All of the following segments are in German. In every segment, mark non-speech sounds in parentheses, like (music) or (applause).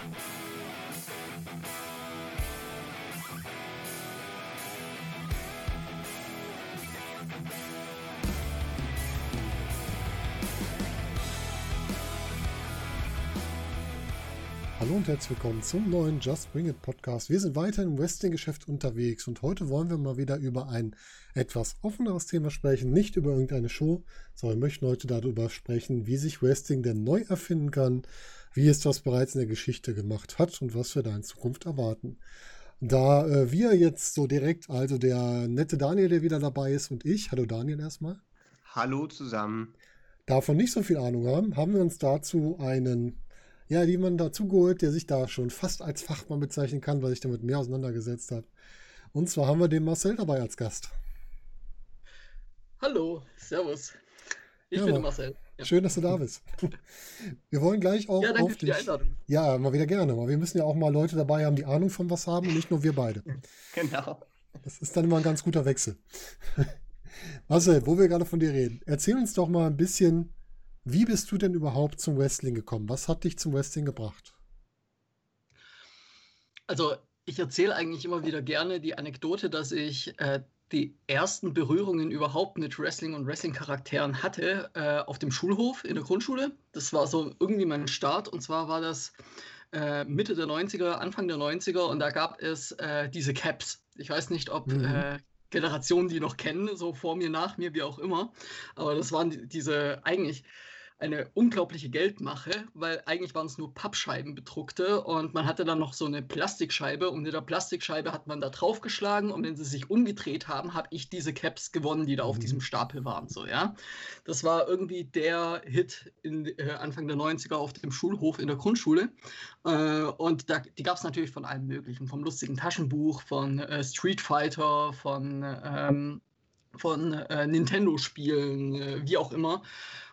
Hallo und herzlich willkommen zum neuen Just Bring It Podcast. Wir sind weiter im Wrestling-Geschäft unterwegs und heute wollen wir mal wieder über ein etwas offeneres Thema sprechen, nicht über irgendeine Show, sondern möchten heute darüber sprechen, wie sich Wrestling denn neu erfinden kann, wie es das bereits in der Geschichte gemacht hat und was wir da in Zukunft erwarten. Da äh, wir jetzt so direkt, also der nette Daniel, der wieder dabei ist und ich, hallo Daniel erstmal. Hallo zusammen. Davon nicht so viel Ahnung haben, haben wir uns dazu einen ja, die man dazu geholt, der sich da schon fast als Fachmann bezeichnen kann, weil sich damit mehr auseinandergesetzt hat. Und zwar haben wir den Marcel dabei als Gast. Hallo, Servus. Ich ja, bin der Marcel. Schön, dass du da bist. (laughs) Wir wollen gleich auch ja, auf dich. Ja, mal wieder gerne. Aber wir müssen ja auch mal Leute dabei haben, die Ahnung von was haben und nicht nur wir beide. (laughs) Genau. Das ist dann immer ein ganz guter Wechsel. (laughs) Marcel, wo wir gerade von dir reden, erzähl uns doch mal ein bisschen, wie bist du denn überhaupt zum Wrestling gekommen? Was hat dich zum Wrestling gebracht? Also, ich erzähle eigentlich immer wieder gerne die Anekdote, dass ich äh, die ersten Berührungen überhaupt mit Wrestling und Wrestling-Charakteren hatte äh, auf dem Schulhof in der Grundschule. Das war so irgendwie mein Start und zwar war das äh, Mitte der 90er, Anfang der 90er und da gab es äh, diese Caps. Ich weiß nicht, ob mhm. Äh, Generationen die noch kennen, so vor mir, nach mir, wie auch immer. Aber das waren diese eigentlich eine unglaubliche Geldmache, weil eigentlich waren es nur Pappscheiben bedruckte und man hatte dann noch so eine Plastikscheibe und mit der Plastikscheibe hat man da draufgeschlagen und wenn sie sich umgedreht haben, habe ich diese Caps gewonnen, die da auf mhm. diesem Stapel waren. So, ja. Das war irgendwie der Hit in, äh, Anfang der 90er auf dem Schulhof in der Grundschule. Äh, und da, die gab es natürlich von allem Möglichen, vom lustigen Taschenbuch, von äh, Street Fighter, von, ähm, von äh, Nintendo-Spielen, äh, wie auch immer.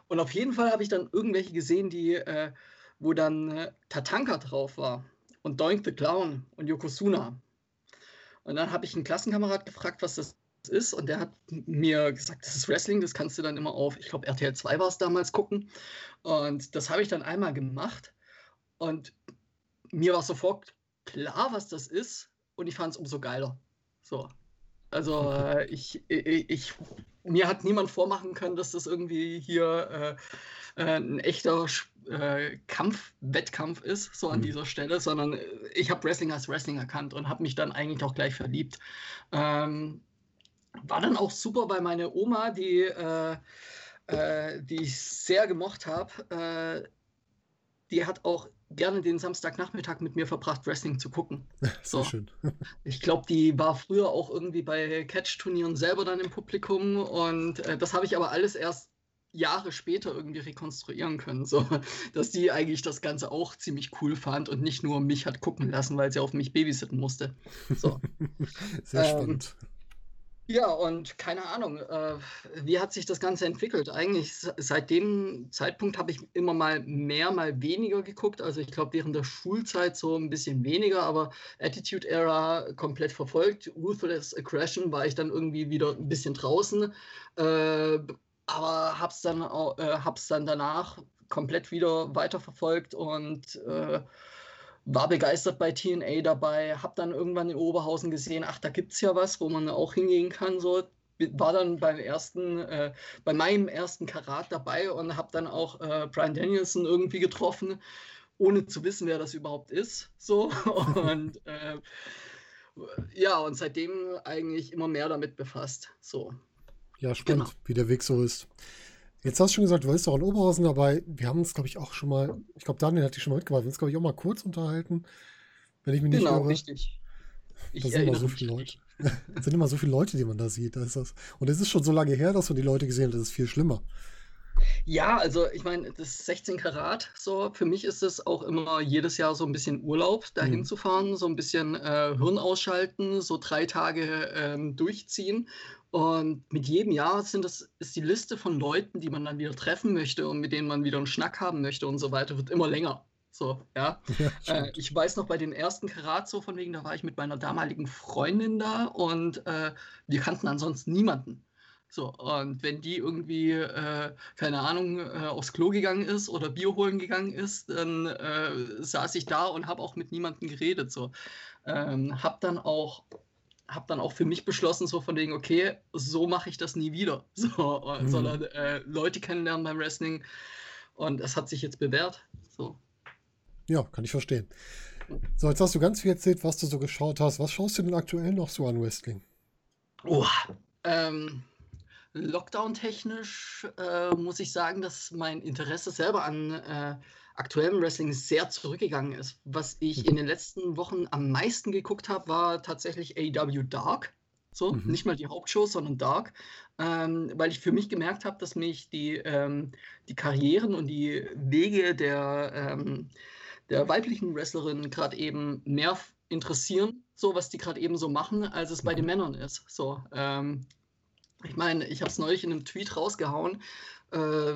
Und auf jeden Fall habe ich dann irgendwelche gesehen, die, äh, wo dann äh, Tatanka drauf war und Doink the Clown und Yokozuna. Und dann habe ich einen Klassenkamerad gefragt, was das ist. Und der hat mir gesagt, das ist Wrestling, das kannst du dann immer auf, ich glaube, RTL 2 war es damals, gucken. Und das habe ich dann einmal gemacht. Und mir war sofort klar, was das ist. Und ich fand es umso geiler. So. Also (laughs) äh, ich, ich, ich, mir hat niemand vormachen können, dass das irgendwie hier äh, äh, ein echter äh, Kampf, Wettkampf ist, so an mhm. dieser Stelle, sondern äh, ich habe Wrestling als Wrestling erkannt und habe mich dann eigentlich auch gleich verliebt. Ähm, war dann auch super bei meiner Oma, die, äh, die ich sehr gemocht habe. die hat auch gerne den Samstagnachmittag mit mir verbracht, Wrestling zu gucken. (laughs) So. schön. (laughs) ich glaube, die war früher auch irgendwie bei Catch-Turnieren selber dann im Publikum und äh, das habe ich aber alles erst Jahre später irgendwie rekonstruieren können, so (laughs) dass die eigentlich das Ganze auch ziemlich cool fand und nicht nur mich hat gucken lassen, weil sie auf mich babysitten musste. So. Sehr ähm, spannend. Ja, und keine Ahnung, äh, wie hat sich das Ganze entwickelt? Eigentlich seit dem Zeitpunkt habe ich immer mal mehr, mal weniger geguckt. Also ich glaube, während der Schulzeit so ein bisschen weniger, aber Attitude Era komplett verfolgt. Ruthless Aggression war ich dann irgendwie wieder ein bisschen draußen. Äh, aber hab's dann, äh, dann danach komplett wieder weiterverfolgt und äh, war begeistert bei TNA dabei, habe dann irgendwann in Oberhausen gesehen, ach, da gibt es ja was, wo man auch hingehen kann. So. War dann beim ersten, äh, bei meinem ersten Karat dabei und habe dann auch äh, Brian Danielson irgendwie getroffen, ohne zu wissen, wer das überhaupt ist. So. (laughs) Und äh, ja, und seitdem eigentlich immer mehr damit befasst. So. Ja, spannend, genau. wie der Weg so ist. Jetzt hast du schon gesagt, du warst doch in Oberhausen dabei. Wir haben uns, glaube ich, auch schon mal, ich glaube, Daniel hat dich schon mal mitgebracht. Wir haben uns, glaube ich, auch mal kurz unterhalten, wenn ich mich nicht genau, irre. richtig. Ich da sind immer so viele Leute. Es sind immer so viele Leute, die man da sieht. Da ist das. Und es ist schon so lange her, dass man die Leute gesehen hat. Das ist viel schlimmer. Ja, also ich meine, das ist 16 Karat. So, für mich ist es auch immer jedes Jahr so ein bisschen Urlaub, dahin mhm. zu fahren, so ein bisschen äh, Hirn ausschalten, so drei Tage ähm, durchziehen. Und mit jedem Jahr sind das, ist die Liste von Leuten, die man dann wieder treffen möchte und mit denen man wieder einen Schnack haben möchte und so weiter, wird immer länger. So, ja. (laughs) ja äh, ich weiß noch bei den ersten Karat so von wegen, da war ich mit meiner damaligen Freundin da und äh, wir kannten ansonsten niemanden. So, und wenn die irgendwie, äh, keine Ahnung, äh, aufs Klo gegangen ist oder Bier holen gegangen ist, dann äh, saß ich da und habe auch mit niemandem geredet. So. Ähm, hab dann auch habe dann auch für mich beschlossen, so von wegen, okay, so mache ich das nie wieder. (laughs) So, mhm. sondern äh, Leute kennenlernen beim Wrestling. Und es hat sich jetzt bewährt. So. Ja, kann ich verstehen. So, jetzt hast du ganz viel erzählt, was du so geschaut hast. Was schaust du denn aktuell noch so an Wrestling? Oh, ähm, Lockdown-technisch äh, muss ich sagen, dass mein Interesse selber an äh, aktuellem Wrestling sehr zurückgegangen ist. Was ich in den letzten Wochen am meisten geguckt habe, war tatsächlich AEW Dark. So, mhm. nicht mal die Hauptshow, sondern Dark. Ähm, weil ich für mich gemerkt habe, dass mich die, ähm, die Karrieren und die Wege der, ähm, der weiblichen Wrestlerinnen gerade eben mehr interessieren, so was die gerade eben so machen, als es bei den mhm. Männern ist. So, ähm, ich meine, ich habe es neulich in einem Tweet rausgehauen. Äh,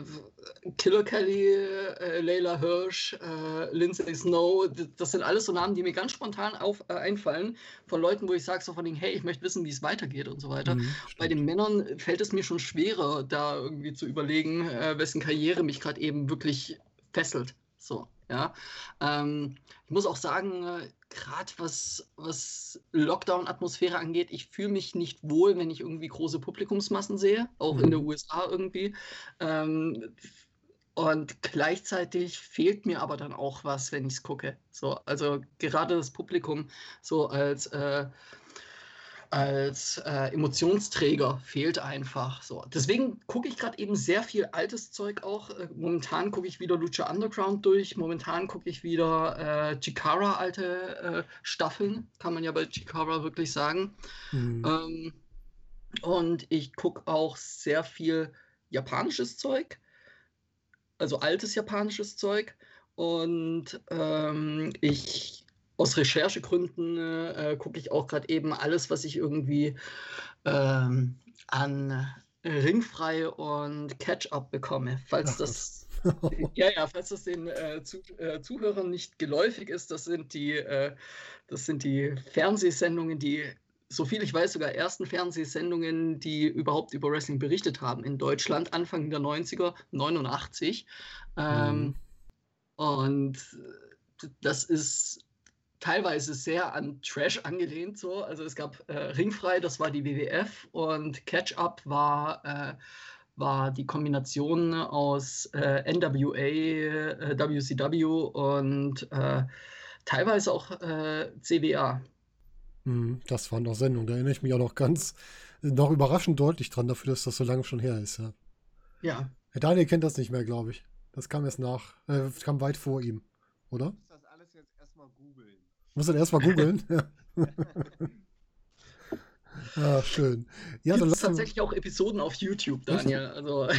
Killer Kelly, äh, Layla Hirsch, äh, Lindsay Snow, das sind alles so Namen, die mir ganz spontan auf, äh, einfallen von Leuten, wo ich sage so von denen, hey, ich möchte wissen, wie es weitergeht und so weiter. Mhm, Bei den Männern fällt es mir schon schwerer, da irgendwie zu überlegen, äh, wessen Karriere mich gerade eben wirklich fesselt. So, ja. Ähm, ich muss auch sagen, äh, gerade was, was Lockdown-Atmosphäre angeht, ich fühle mich nicht wohl, wenn ich irgendwie große Publikumsmassen sehe, auch mhm. in den USA irgendwie. Ähm, und gleichzeitig fehlt mir aber dann auch was, wenn ich es gucke. So, also gerade das Publikum so als äh, als äh, Emotionsträger fehlt einfach. So. Deswegen gucke ich gerade eben sehr viel altes Zeug auch. Äh, momentan gucke ich wieder Lucha Underground durch. Momentan gucke ich wieder äh, Chikara alte äh, Staffeln, kann man ja bei Chikara wirklich sagen. Mhm. Ähm, und ich gucke auch sehr viel japanisches Zeug, also altes japanisches Zeug. Und ähm, ich aus Recherchegründen äh, gucke ich auch gerade eben alles, was ich irgendwie ähm, an Ringfrei und Catch-up bekomme. Falls das, (laughs) ja, ja, falls das den äh, zu, äh, Zuhörern nicht geläufig ist, das sind die, äh, das sind die Fernsehsendungen, die so viel ich weiß, sogar ersten Fernsehsendungen, die überhaupt über Wrestling berichtet haben in Deutschland, Anfang der 90er, 89. Ähm, mhm. Und das ist teilweise sehr an Trash angelehnt. So. Also es gab äh, Ringfrei, das war die WWF und Catch-Up war, äh, war die Kombination aus äh, NWA, WCW äh, und äh, teilweise auch äh, CWA. Hm, das waren noch Sendungen, da erinnere ich mich auch noch ganz, noch überraschend deutlich dran, dafür, dass das so lange schon her ist. Ja. ja. Herr Daniel kennt das nicht mehr, glaube ich. Das kam erst nach, äh, kam weit vor ihm, oder? Muss dann erstmal googeln. (laughs) (laughs) ah, schön. Ja, dann lassen tatsächlich auch Episoden auf YouTube, Daniel. Also.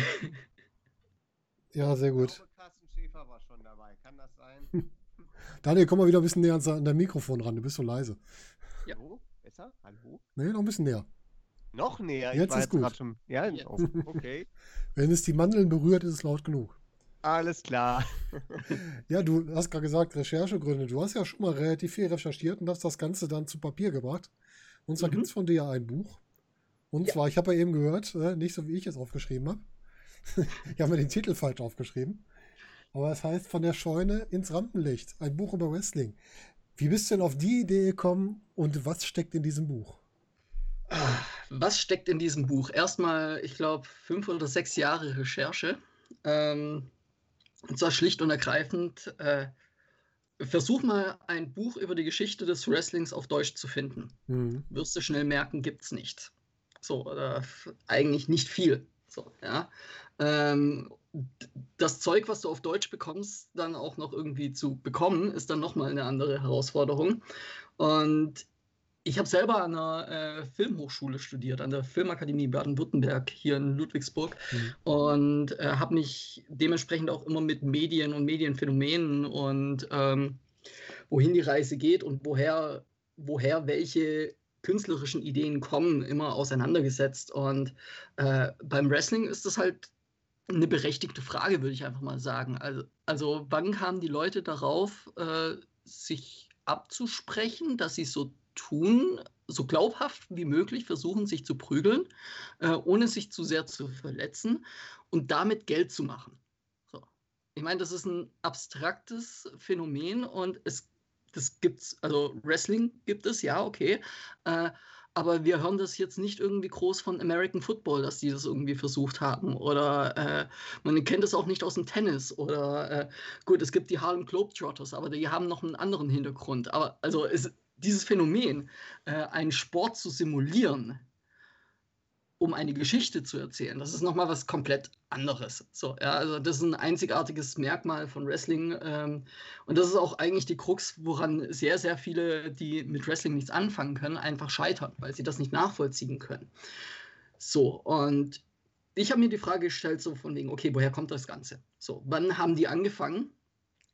(laughs) ja, sehr gut. Ich glaube, Carsten Schäfer war schon dabei. Kann das sein? Daniel, komm mal wieder ein bisschen näher an dein Mikrofon ran. Du bist so leise. Ja. Hallo? Besser? Hallo? Nee, noch ein bisschen näher. Noch näher? Jetzt ist jetzt gut. Schon, ja, okay. Wenn es die Mandeln berührt, ist es laut genug. Alles klar. ja, du hast gerade gesagt, Recherchegründe. Du hast ja schon mal relativ viel recherchiert und hast das Ganze dann zu Papier gebracht. Und zwar mhm. gibt es von dir ja ein Buch. Und ja. zwar, ich habe ja eben gehört, äh, nicht so wie ich es aufgeschrieben habe. (laughs) ich habe mir den Titel falsch aufgeschrieben. Aber es heißt Von der Scheune ins Rampenlicht. Ein Buch über Wrestling. Wie bist du denn auf die Idee gekommen und was steckt in diesem Buch? Was steckt in diesem Buch? Erstmal, ich glaube, fünf oder sechs Jahre Recherche. Ähm, und zwar schlicht und ergreifend, äh, versuch mal ein Buch über die Geschichte des Wrestlings auf Deutsch zu finden. Mhm. Wirst du schnell merken, gibt es nicht. So, oder eigentlich nicht viel. So, ja. Ähm, das Zeug, was du auf Deutsch bekommst, dann auch noch irgendwie zu bekommen, ist dann nochmal eine andere Herausforderung. Und ich habe selber an einer äh, Filmhochschule studiert, an der Filmakademie Baden-Württemberg hier in Ludwigsburg mhm. und äh, habe mich dementsprechend auch immer mit Medien und Medienphänomenen und ähm, wohin die Reise geht und woher, woher welche künstlerischen Ideen kommen, immer auseinandergesetzt. Und äh, beim Wrestling ist das halt eine berechtigte Frage, würde ich einfach mal sagen. Also, also wann kamen die Leute darauf, äh, sich abzusprechen, dass sie so tun so glaubhaft wie möglich versuchen, sich zu prügeln, äh, ohne sich zu sehr zu verletzen und damit Geld zu machen. So. Ich meine, das ist ein abstraktes Phänomen und es das gibt's, also Wrestling gibt es, ja, okay. Äh, aber wir hören das jetzt nicht irgendwie groß von American Football, dass die das irgendwie versucht haben. Oder äh, man kennt es auch nicht aus dem Tennis. Oder äh, gut, es gibt die Harlem Globetrotters, aber die haben noch einen anderen Hintergrund. Aber also es, dieses Phänomen, äh, einen Sport zu simulieren, um eine Geschichte zu erzählen. Das ist nochmal was komplett anderes. So, ja, also das ist ein einzigartiges Merkmal von Wrestling. Ähm, und das ist auch eigentlich die Krux, woran sehr, sehr viele, die mit Wrestling nichts anfangen können, einfach scheitern, weil sie das nicht nachvollziehen können. So, und ich habe mir die Frage gestellt, so von wegen, okay, woher kommt das Ganze? So, wann haben die angefangen?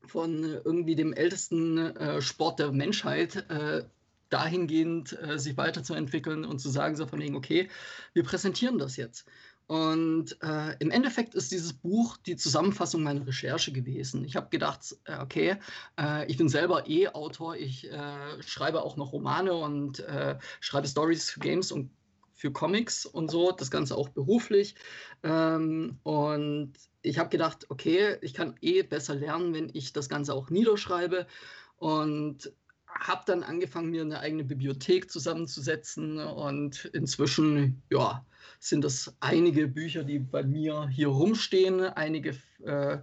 Von irgendwie dem ältesten äh, Sport der Menschheit äh, dahingehend äh, sich weiterzuentwickeln und zu sagen, so von wegen, okay, wir präsentieren das jetzt. Und äh, im Endeffekt ist dieses Buch die Zusammenfassung meiner Recherche gewesen. Ich habe gedacht, äh, okay, äh, ich bin selber eh Autor, ich äh, schreibe auch noch Romane und äh, schreibe Stories für Games und für Comics und so, das Ganze auch beruflich. Ähm, und ich habe gedacht, okay, ich kann eh besser lernen, wenn ich das Ganze auch niederschreibe. Und habe dann angefangen, mir eine eigene Bibliothek zusammenzusetzen und inzwischen, ja, sind das einige Bücher, die bei mir hier rumstehen, einige äh,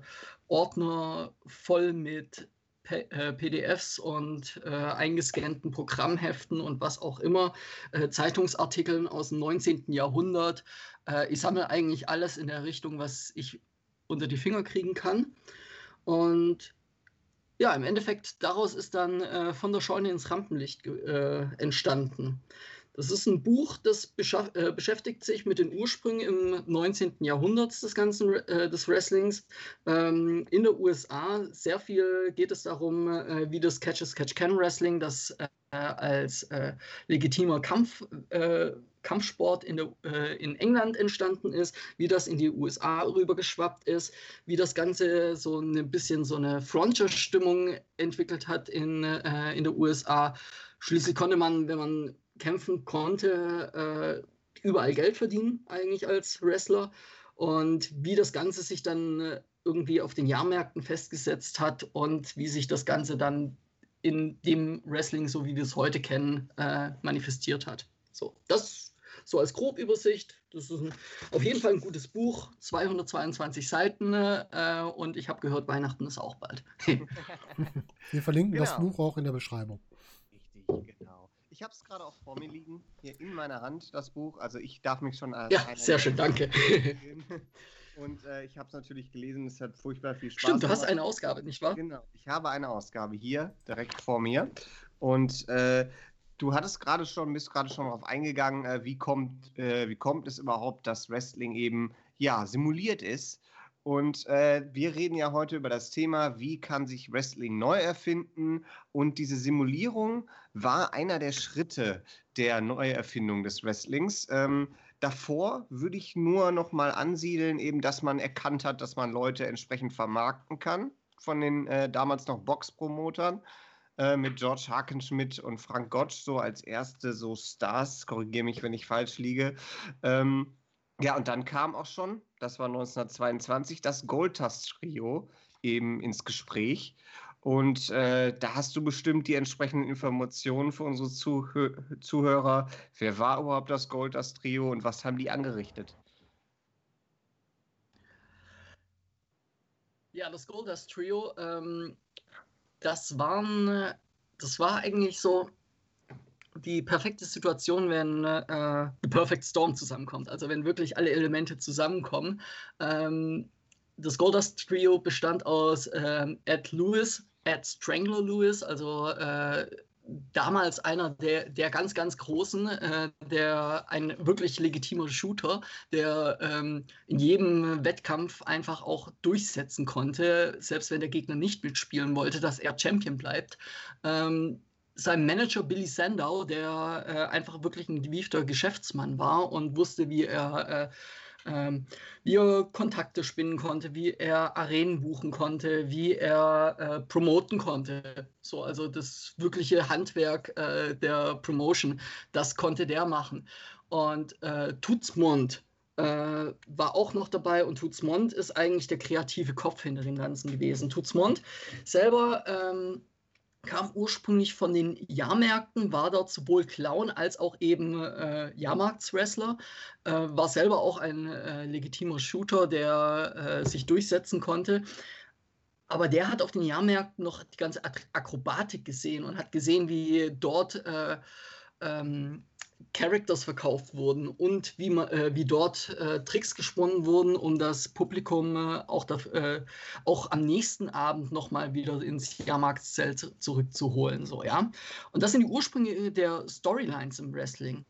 Ordner voll mit PDFs und äh, eingescannten Programmheften und was auch immer, äh, Zeitungsartikeln aus dem 19. Jahrhundert. Äh, ich sammle eigentlich alles in der Richtung, was ich unter die Finger kriegen kann. Und ja, im Endeffekt daraus ist dann äh, von der Scheune ins Rampenlicht äh, entstanden. Das ist ein Buch, das äh, beschäftigt sich mit den Ursprüngen im 19. Jahrhundert des ganzen äh, des Wrestlings. Ähm, in der USA sehr viel geht es darum, äh, wie das Catch-as-Catch-Can-Wrestling, das äh, als legitimer Kampf Kampfsport in, der, äh, in England entstanden ist, wie das in die USA rübergeschwappt ist, wie das Ganze so ein bisschen so eine Frontier-Stimmung entwickelt hat in, äh, in der USA. Schließlich konnte man, wenn man kämpfen konnte, äh, überall Geld verdienen, eigentlich als Wrestler. Und wie das Ganze sich dann äh, irgendwie auf den Jahrmärkten festgesetzt hat und wie sich das Ganze dann in dem Wrestling, so wie wir es heute kennen, äh, manifestiert hat. So, das so als Grobübersicht. Das ist ein, auf jeden Fall ein gutes Buch, 222 Seiten äh, und ich habe gehört, Weihnachten ist auch bald. (laughs) Wir verlinken genau. das Buch auch in der Beschreibung. Ich habe es gerade auch vor mir liegen, hier in meiner Hand, das Buch. Also ich darf mich schon als Ja, sehr schön, danke. (laughs) Und äh, ich habe es natürlich gelesen, es hat furchtbar viel Spaß Stimmt, du hast eine Ausgabe, nicht wahr? Genau, ich habe eine Ausgabe hier, direkt vor mir. Und äh, Du hattest gerade schon, bist gerade schon darauf eingegangen, äh, wie, kommt, äh, wie kommt es überhaupt, dass Wrestling eben ja simuliert ist. Und äh, wir reden ja heute über das Thema, wie kann sich Wrestling neu erfinden. Und diese Simulierung war einer der Schritte der Neuerfindung des Wrestlings. Ähm, davor würde ich nur noch mal ansiedeln, eben, dass man erkannt hat, dass man Leute entsprechend vermarkten kann von den äh, damals noch Box-Promotern. Äh, mit George Harkenschmidt und Frank Gottsch so als erste so Stars. Korrigiere mich, wenn ich falsch liege. Ähm, ja, und dann kam auch schon, das war 1922, das Goldust-Trio eben ins Gespräch. Und äh, da hast du bestimmt die entsprechenden Informationen für unsere Zuhö Zuhörer. Wer war überhaupt das Goldust-Trio und was haben die angerichtet? Ja, das Goldust Trio ähm, das waren, das war eigentlich so die perfekte Situation, wenn äh, The Perfect Storm zusammenkommt. Also wenn wirklich alle Elemente zusammenkommen. Ähm, das Goldust Trio bestand aus ähm, Ed Lewis, Ed Strangler Lewis, also äh, damals einer der, der ganz, ganz großen, äh, der ein wirklich legitimer Shooter, der ähm, in jedem Wettkampf einfach auch durchsetzen konnte, selbst wenn der Gegner nicht mitspielen wollte, dass er Champion bleibt. Ähm, sein Manager Billy Sandow, der äh, einfach wirklich ein gewiefter Geschäftsmann war und wusste, wie er äh, Ähm, wie er Kontakte spinnen konnte, wie er Arenen buchen konnte, wie er äh, promoten konnte. So, also das wirkliche Handwerk äh, der Promotion, das konnte der machen. Und äh, Tutsmund äh, war auch noch dabei und Tutsmond ist eigentlich der kreative Kopf hinter dem Ganzen gewesen. Tutsmond selber ähm, kam ursprünglich von den Jahrmärkten, war dort sowohl Clown als auch eben äh, Jahrmarktswrestler, äh, war selber auch ein äh, legitimer Shooter, der äh, sich durchsetzen konnte. Aber der hat auf den Jahrmärkten noch die ganze Akrobatik gesehen und hat gesehen, wie dort äh, ähm, Characters verkauft wurden und wie, man, äh, wie dort äh, Tricks gesponnen wurden, um das Publikum äh, auch, da, äh, auch am nächsten Abend nochmal wieder ins Jahrmarktszelt zurückzuholen. So, ja? Und das sind die Ursprünge der Storylines im Wrestling.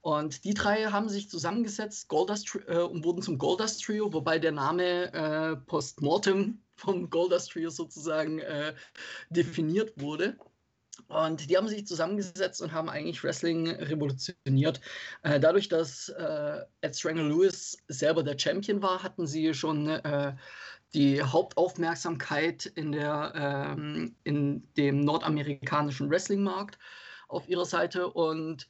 Und die drei haben sich zusammengesetzt Goldust, äh, und wurden zum Goldust Trio, wobei der Name äh, postmortem vom Goldust Trio sozusagen definiert wurde. Und die haben sich zusammengesetzt und haben eigentlich Wrestling revolutioniert. Äh, dadurch, dass äh, Ed Strangler Lewis selber der Champion war, hatten sie schon äh, die Hauptaufmerksamkeit in, der, ähm, in dem nordamerikanischen Wrestlingmarkt auf ihrer Seite. Und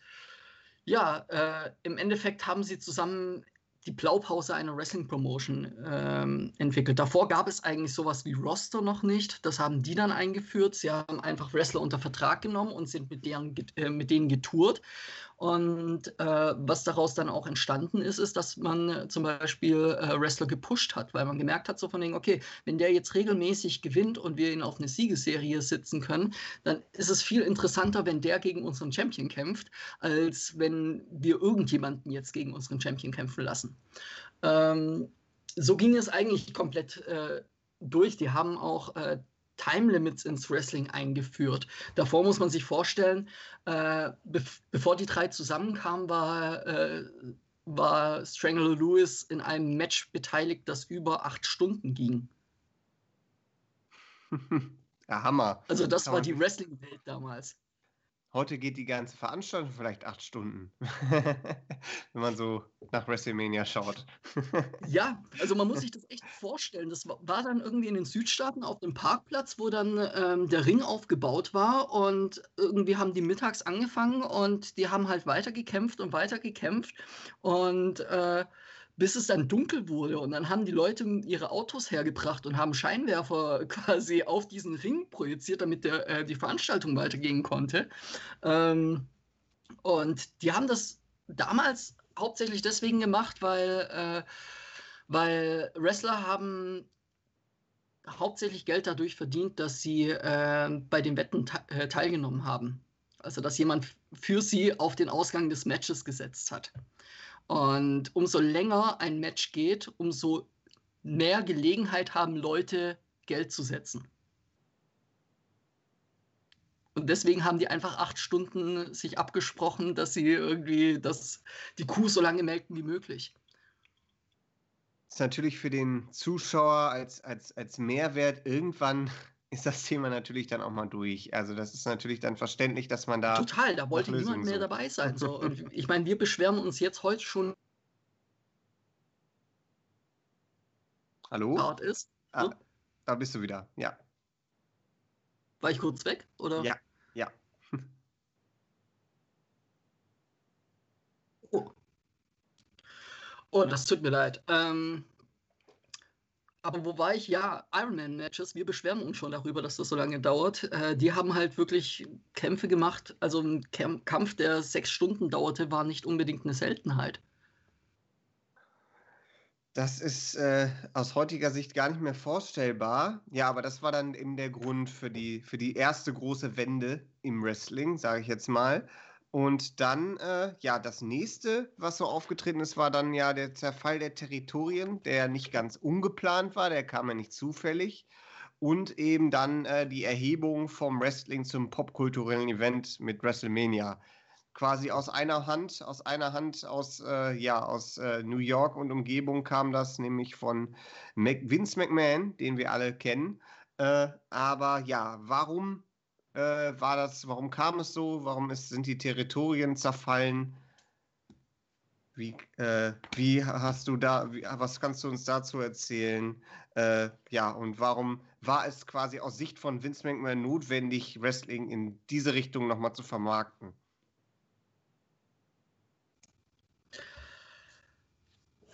ja, äh, im Endeffekt haben sie zusammen die Blaupause einer Wrestling-Promotion ähm, entwickelt. Davor gab es eigentlich sowas wie Roster noch nicht. Das haben die dann eingeführt. Sie haben einfach Wrestler unter Vertrag genommen und sind mit, deren, äh, mit denen getourt. Und äh, was daraus dann auch entstanden ist, ist, dass man äh, zum Beispiel äh, Wrestler gepusht hat, weil man gemerkt hat, so von denen, okay, wenn der jetzt regelmäßig gewinnt und wir ihn auf eine Siegesserie sitzen können, dann ist es viel interessanter, wenn der gegen unseren Champion kämpft, als wenn wir irgendjemanden jetzt gegen unseren Champion kämpfen lassen. Ähm, so ging es eigentlich komplett äh, durch. Die haben auch äh, Time Limits ins Wrestling eingeführt. Davor muss man sich vorstellen, äh, be bevor die drei zusammenkamen, war, äh, war Strangler Lewis in einem Match beteiligt, das über acht Stunden ging. (laughs) Ja, Hammer. Also das war die Wrestling-Welt damals. Heute geht die ganze Veranstaltung vielleicht acht Stunden, (laughs) wenn man so nach WrestleMania schaut. ja, (laughs) also man muss sich das echt vorstellen. Das war dann irgendwie in den Südstaaten auf dem Parkplatz, wo dann ähm, der Ring aufgebaut war und irgendwie haben die mittags angefangen und die haben halt weitergekämpft und weitergekämpft und äh, bis es dann dunkel wurde. Und dann haben die Leute ihre Autos hergebracht und haben Scheinwerfer (laughs) quasi auf diesen Ring projiziert, damit der, äh, die Veranstaltung weitergehen konnte. Ähm, und die haben das damals hauptsächlich deswegen gemacht, weil, äh, weil Wrestler haben hauptsächlich Geld dadurch verdient, dass sie äh, bei den Wetten te äh, teilgenommen haben. Also dass jemand für sie auf den Ausgang des Matches gesetzt hat. Und umso länger ein Match geht, umso mehr Gelegenheit haben Leute, Geld zu setzen. Und deswegen haben die einfach acht Stunden sich abgesprochen, dass sie irgendwie das, die Kuh so lange melken wie möglich. Das ist natürlich für den Zuschauer als, als, als Mehrwert irgendwann ist das Thema natürlich dann auch mal durch. Also das ist natürlich dann verständlich, dass man da. Total, da wollte niemand mehr sucht. dabei sein. So. (laughs) Und ich meine, wir beschweren uns jetzt heute schon. Hallo? Ist. Ah, da bist du wieder, ja. War ich kurz weg? Oder? Ja, ja. (laughs) oh. Oh, das tut mir leid. Ähm, aber wo war ich? Ja, Ironman-Matches. Wir beschweren uns schon darüber, dass das so lange dauert. Äh, die haben halt wirklich Kämpfe gemacht. Also ein Kämp Kampf, der sechs Stunden dauerte, war nicht unbedingt eine Seltenheit. Das ist äh, aus heutiger Sicht gar nicht mehr vorstellbar. Ja, aber das war dann eben der Grund für die, für die erste große Wende im Wrestling, sage ich jetzt mal. Und dann, äh, ja, das nächste, was so aufgetreten ist, war dann ja der Zerfall der Territorien, der nicht ganz ungeplant war, der kam ja nicht zufällig. Und eben dann äh, die Erhebung vom Wrestling zum popkulturellen Event mit WrestleMania. Quasi aus einer Hand, aus einer Hand aus, äh, ja, aus äh, New York und Umgebung kam das, nämlich von Mac Vince McMahon, den wir alle kennen. Äh, aber ja, warum äh, war das, warum kam es so, warum ist, sind die Territorien zerfallen? Wie, äh, wie hast du da, wie, was kannst du uns dazu erzählen? Äh, ja, und warum war es quasi aus Sicht von Vince McMahon notwendig, Wrestling in diese Richtung nochmal zu vermarkten?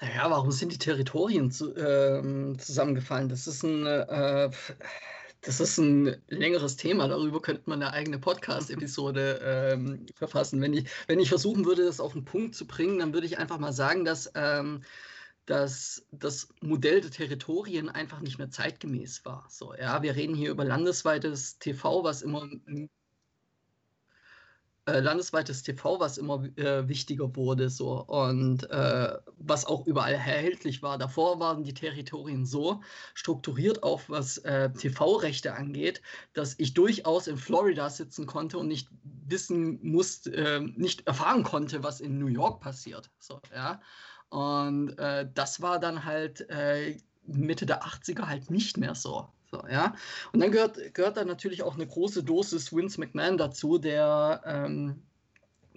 Naja, warum sind die Territorien zu, äh, zusammengefallen? Das ist ein, äh, das ist ein längeres Thema. Darüber könnte man eine eigene Podcast-Episode ähm, verfassen. Wenn ich, wenn ich versuchen würde, das auf den Punkt zu bringen, dann würde ich einfach mal sagen, dass, ähm, dass das Modell der Territorien einfach nicht mehr zeitgemäß war. So, ja, wir reden hier über landesweites TV, was immer äh, landesweites TV, was immer äh, wichtiger wurde, so und äh, was auch überall erhältlich war. Davor waren die Territorien so strukturiert, auch was äh, TV-Rechte angeht, dass ich durchaus in Florida sitzen konnte und nicht wissen musste, ähm, nicht erfahren konnte, was in New York passiert. So, ja. Und äh, das war dann halt Mitte der 80er halt nicht mehr so. So, ja. Und dann gehört, gehört dann natürlich auch eine große Dosis Vince McMahon dazu, der, ähm,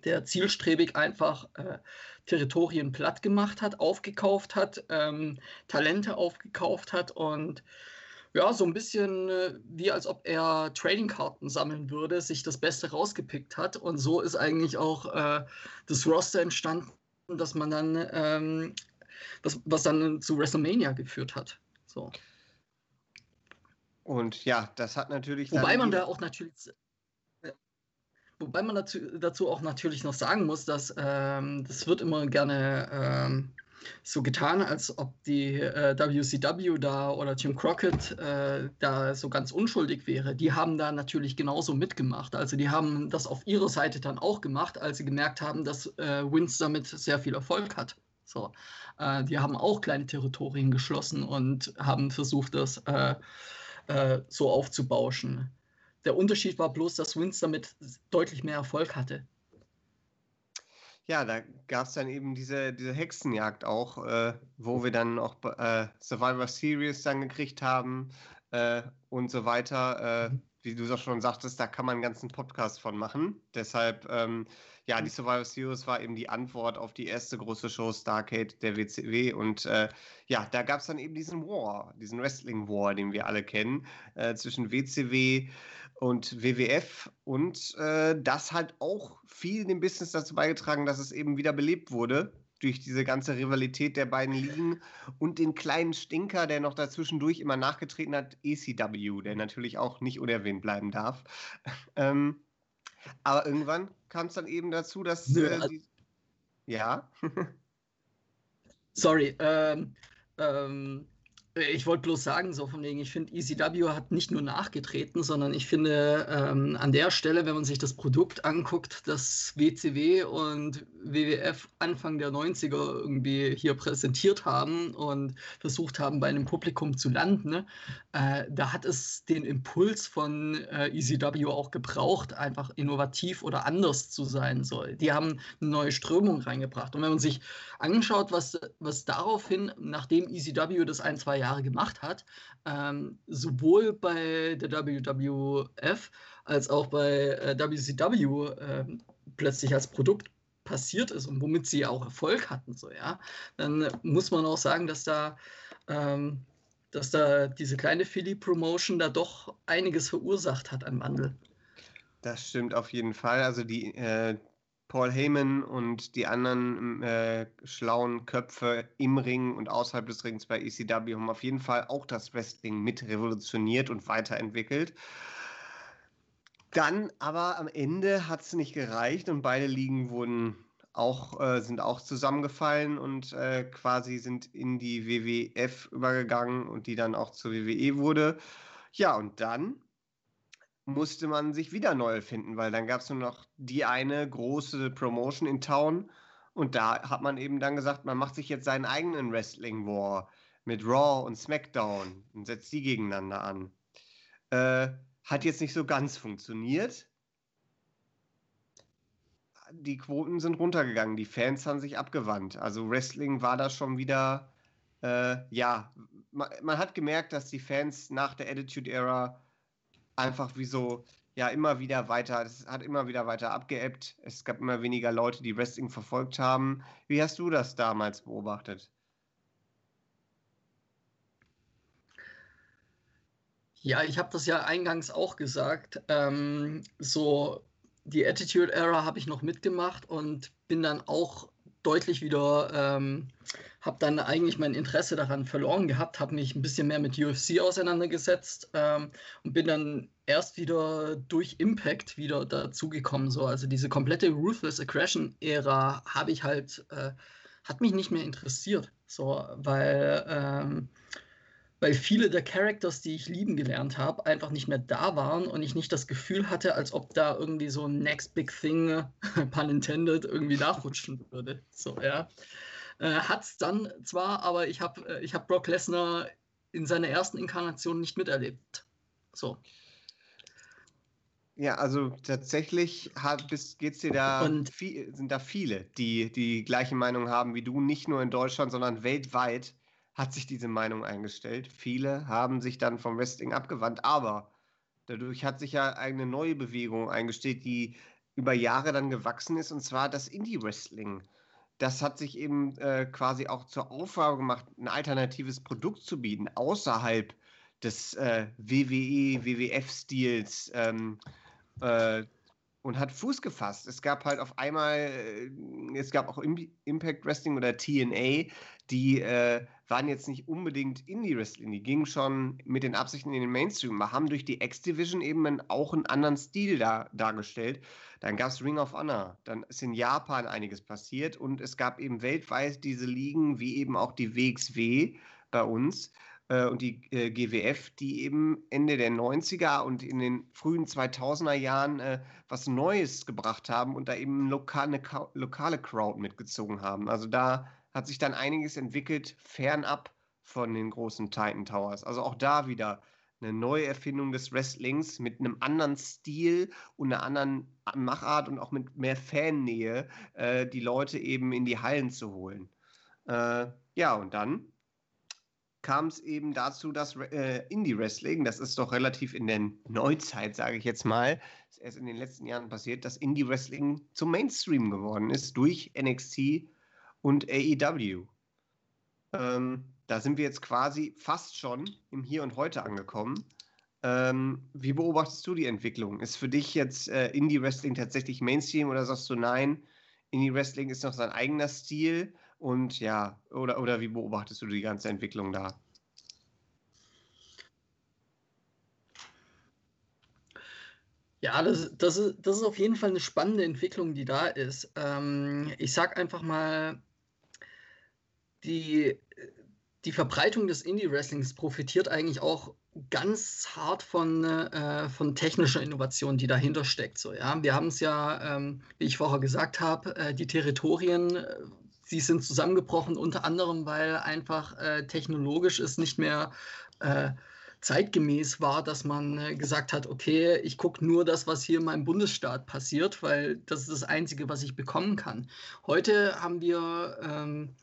der zielstrebig einfach äh, Territorien platt gemacht hat, aufgekauft hat, ähm, Talente aufgekauft hat und ja, so ein bisschen äh, wie als ob er Tradingkarten sammeln würde, sich das Beste rausgepickt hat. Und so ist eigentlich auch äh, das Roster entstanden, dass man dann, ähm, was, was dann zu WrestleMania geführt hat. So. Und ja, das hat natürlich. Wobei man da auch natürlich. Äh, wobei man dazu, dazu auch natürlich noch sagen muss, dass ähm, das wird immer gerne ähm, so getan, als ob die äh, WCW da oder Jim Crockett äh, da so ganz unschuldig wäre. Die haben da natürlich genauso mitgemacht. Also die haben das auf ihrer Seite dann auch gemacht, als sie gemerkt haben, dass äh, Vince damit sehr viel Erfolg hat. So, äh, die haben auch kleine Territorien geschlossen und haben versucht, das äh, äh, so aufzubauschen. Der Unterschied war bloß, dass Vince damit deutlich mehr Erfolg hatte. Ja, da gab es dann eben diese, diese Hexenjagd auch, äh, wo wir dann auch äh, Survivor Series dann gekriegt haben äh, und so weiter. Äh, mhm. wie du es schon sagtest, da kann man einen ganzen Podcast von machen. Deshalb ähm, ja, die Survivor Series war eben die Antwort auf die erste große Show Starcade der WCW. Und äh, ja, da gab es dann eben diesen War, diesen Wrestling War, den wir alle kennen, äh, zwischen WCW und WWF. Und äh, das hat auch viel dem Business dazu beigetragen, dass es eben wieder belebt wurde durch diese ganze Rivalität der beiden Ligen und den kleinen Stinker, der noch dazwischendurch immer nachgetreten hat, ECW, der natürlich auch nicht unerwähnt bleiben darf. (laughs) ähm, aber irgendwann kam es dann eben dazu, dass. Nö, äh, die... ja. (laughs) Sorry, ähm, ähm, ich wollte bloß sagen, so von wegen, ich finde, ECW hat nicht nur nachgetreten, sondern ich finde, ähm, an der Stelle, wenn man sich das Produkt anguckt, das WCW und WWF Anfang der 90er irgendwie hier präsentiert haben und versucht haben, bei einem Publikum zu landen, ne, äh, da hat es den Impuls von äh, ECW auch gebraucht, einfach innovativ oder anders zu sein soll. Die haben eine neue Strömung reingebracht. Und wenn man sich anschaut, was, was daraufhin, nachdem ECW das ein, zwei Jahre Jahre gemacht hat, ähm, sowohl bei der WWF als auch bei äh, WCW äh, plötzlich als Produkt passiert ist und womit sie auch Erfolg hatten, so ja, dann muss man auch sagen, dass da ähm, dass da diese kleine Philly-Promotion da doch einiges verursacht hat an Wandel. Das stimmt auf jeden Fall. Also die, äh, Paul Heyman und die anderen äh, schlauen Köpfe im Ring und außerhalb des Rings bei ECW haben auf jeden Fall auch das Wrestling mit revolutioniert und weiterentwickelt. Dann aber am Ende hat es nicht gereicht und beide Ligen wurden auch, äh, sind auch zusammengefallen und äh, quasi sind in die WWF übergegangen und die dann auch zur WWE wurde. Ja, und dann musste man sich wieder neu finden, weil dann gab es nur noch die eine große Promotion in Town und da hat man eben dann gesagt, man macht sich jetzt seinen eigenen Wrestling War mit Raw und SmackDown und setzt die gegeneinander an. Äh, hat jetzt nicht so ganz funktioniert. Die Quoten sind runtergegangen, die Fans haben sich abgewandt. Also Wrestling war da schon wieder, äh, ja, man, man, hat gemerkt, dass die Fans nach der Attitude Era einfach wie so ja immer wieder weiter, es hat immer wieder weiter abgeebbt. Es gab immer weniger Leute, die Wrestling verfolgt haben. Wie hast du das damals beobachtet? Ja, ich habe das ja eingangs auch gesagt. Ähm, so die Attitude Era habe ich noch mitgemacht und bin dann auch deutlich wieder, ähm, habe dann eigentlich mein Interesse daran verloren gehabt, habe mich ein bisschen mehr mit UFC auseinandergesetzt ähm, und bin dann erst wieder durch Impact wieder dazugekommen. So. Also diese komplette Ruthless Aggression Ära habe ich halt, äh, hat mich nicht mehr interessiert. So, weil ähm, weil viele der Characters, die ich lieben gelernt habe, einfach nicht mehr da waren und ich nicht das Gefühl hatte, als ob da irgendwie so ein Next Big Thing, (laughs) pun intended, irgendwie nachrutschen würde. So, ja. Äh, es dann zwar, aber ich habe äh, ich hab Brock Lesnar in seiner ersten Inkarnation nicht miterlebt. So. Ja, also tatsächlich geht es dir da, viel, sind da viele, die die gleiche Meinung haben wie du, nicht nur in Deutschland, sondern weltweit hat sich diese Meinung eingestellt. Viele haben sich dann vom Wrestling abgewandt, aber dadurch hat sich ja eine neue Bewegung eingestellt, die über Jahre dann gewachsen ist, und zwar das Indie-Wrestling. Das hat sich eben äh, quasi auch zur Aufgabe gemacht, ein alternatives Produkt zu bieten, außerhalb des äh, WWE, WWF-Stils. Ähm, äh, und hat Fuß gefasst. Es gab halt auf einmal, äh, es gab auch Impact Wrestling oder TNA, die äh, waren jetzt nicht unbedingt Indie-Wrestling, die gingen schon mit den Absichten in den Mainstream, aber haben durch die X-Division eben auch einen anderen Stil da, dargestellt. Dann gab es Ring of Honor, dann ist in Japan einiges passiert und es gab eben weltweit diese Ligen, wie eben auch die WXW bei uns und die äh, GWF, die eben Ende der 90er und in den frühen 2000er Jahren äh, was Neues gebracht haben und da eben lokale, lokale Crowd mitgezogen haben. Also da hat sich dann einiges entwickelt, fernab von den großen Titan Towers. Also auch da wieder eine neue Erfindung des Wrestlings mit einem anderen Stil und einer anderen Machart und auch mit mehr Fannähe, äh, die Leute eben in die Hallen zu holen. Äh, ja, und dann kam es eben dazu, dass äh, Indie-Wrestling, das ist doch relativ in der Neuzeit, sage ich jetzt mal, ist erst in den letzten Jahren passiert, dass Indie-Wrestling zum Mainstream geworden ist durch NXT und AEW. Ähm, da sind wir jetzt quasi fast schon im Hier und Heute angekommen. Ähm, wie beobachtest du die Entwicklung? Ist für dich jetzt äh, Indie-Wrestling tatsächlich Mainstream oder sagst du nein, Indie-Wrestling ist noch sein eigener Stil und ja, oder, oder wie beobachtest du die ganze Entwicklung da? Ja, das, das, ist, das ist auf jeden Fall eine spannende Entwicklung, die da ist. Ähm, ich sag einfach mal, die, die Verbreitung des Indie-Wrestlings profitiert eigentlich auch ganz hart von, äh, von technischer Innovation, die dahinter steckt. So, ja? Wir haben es ja, ähm, wie ich vorher gesagt habe, äh, die Territorien, äh, sie sind zusammengebrochen, unter anderem, weil einfach äh, technologisch es nicht mehr äh, zeitgemäß war, dass man äh, gesagt hat, okay, ich gucke nur das, was hier in meinem Bundesstaat passiert, weil das ist das Einzige, was ich bekommen kann. Heute haben wir ähm,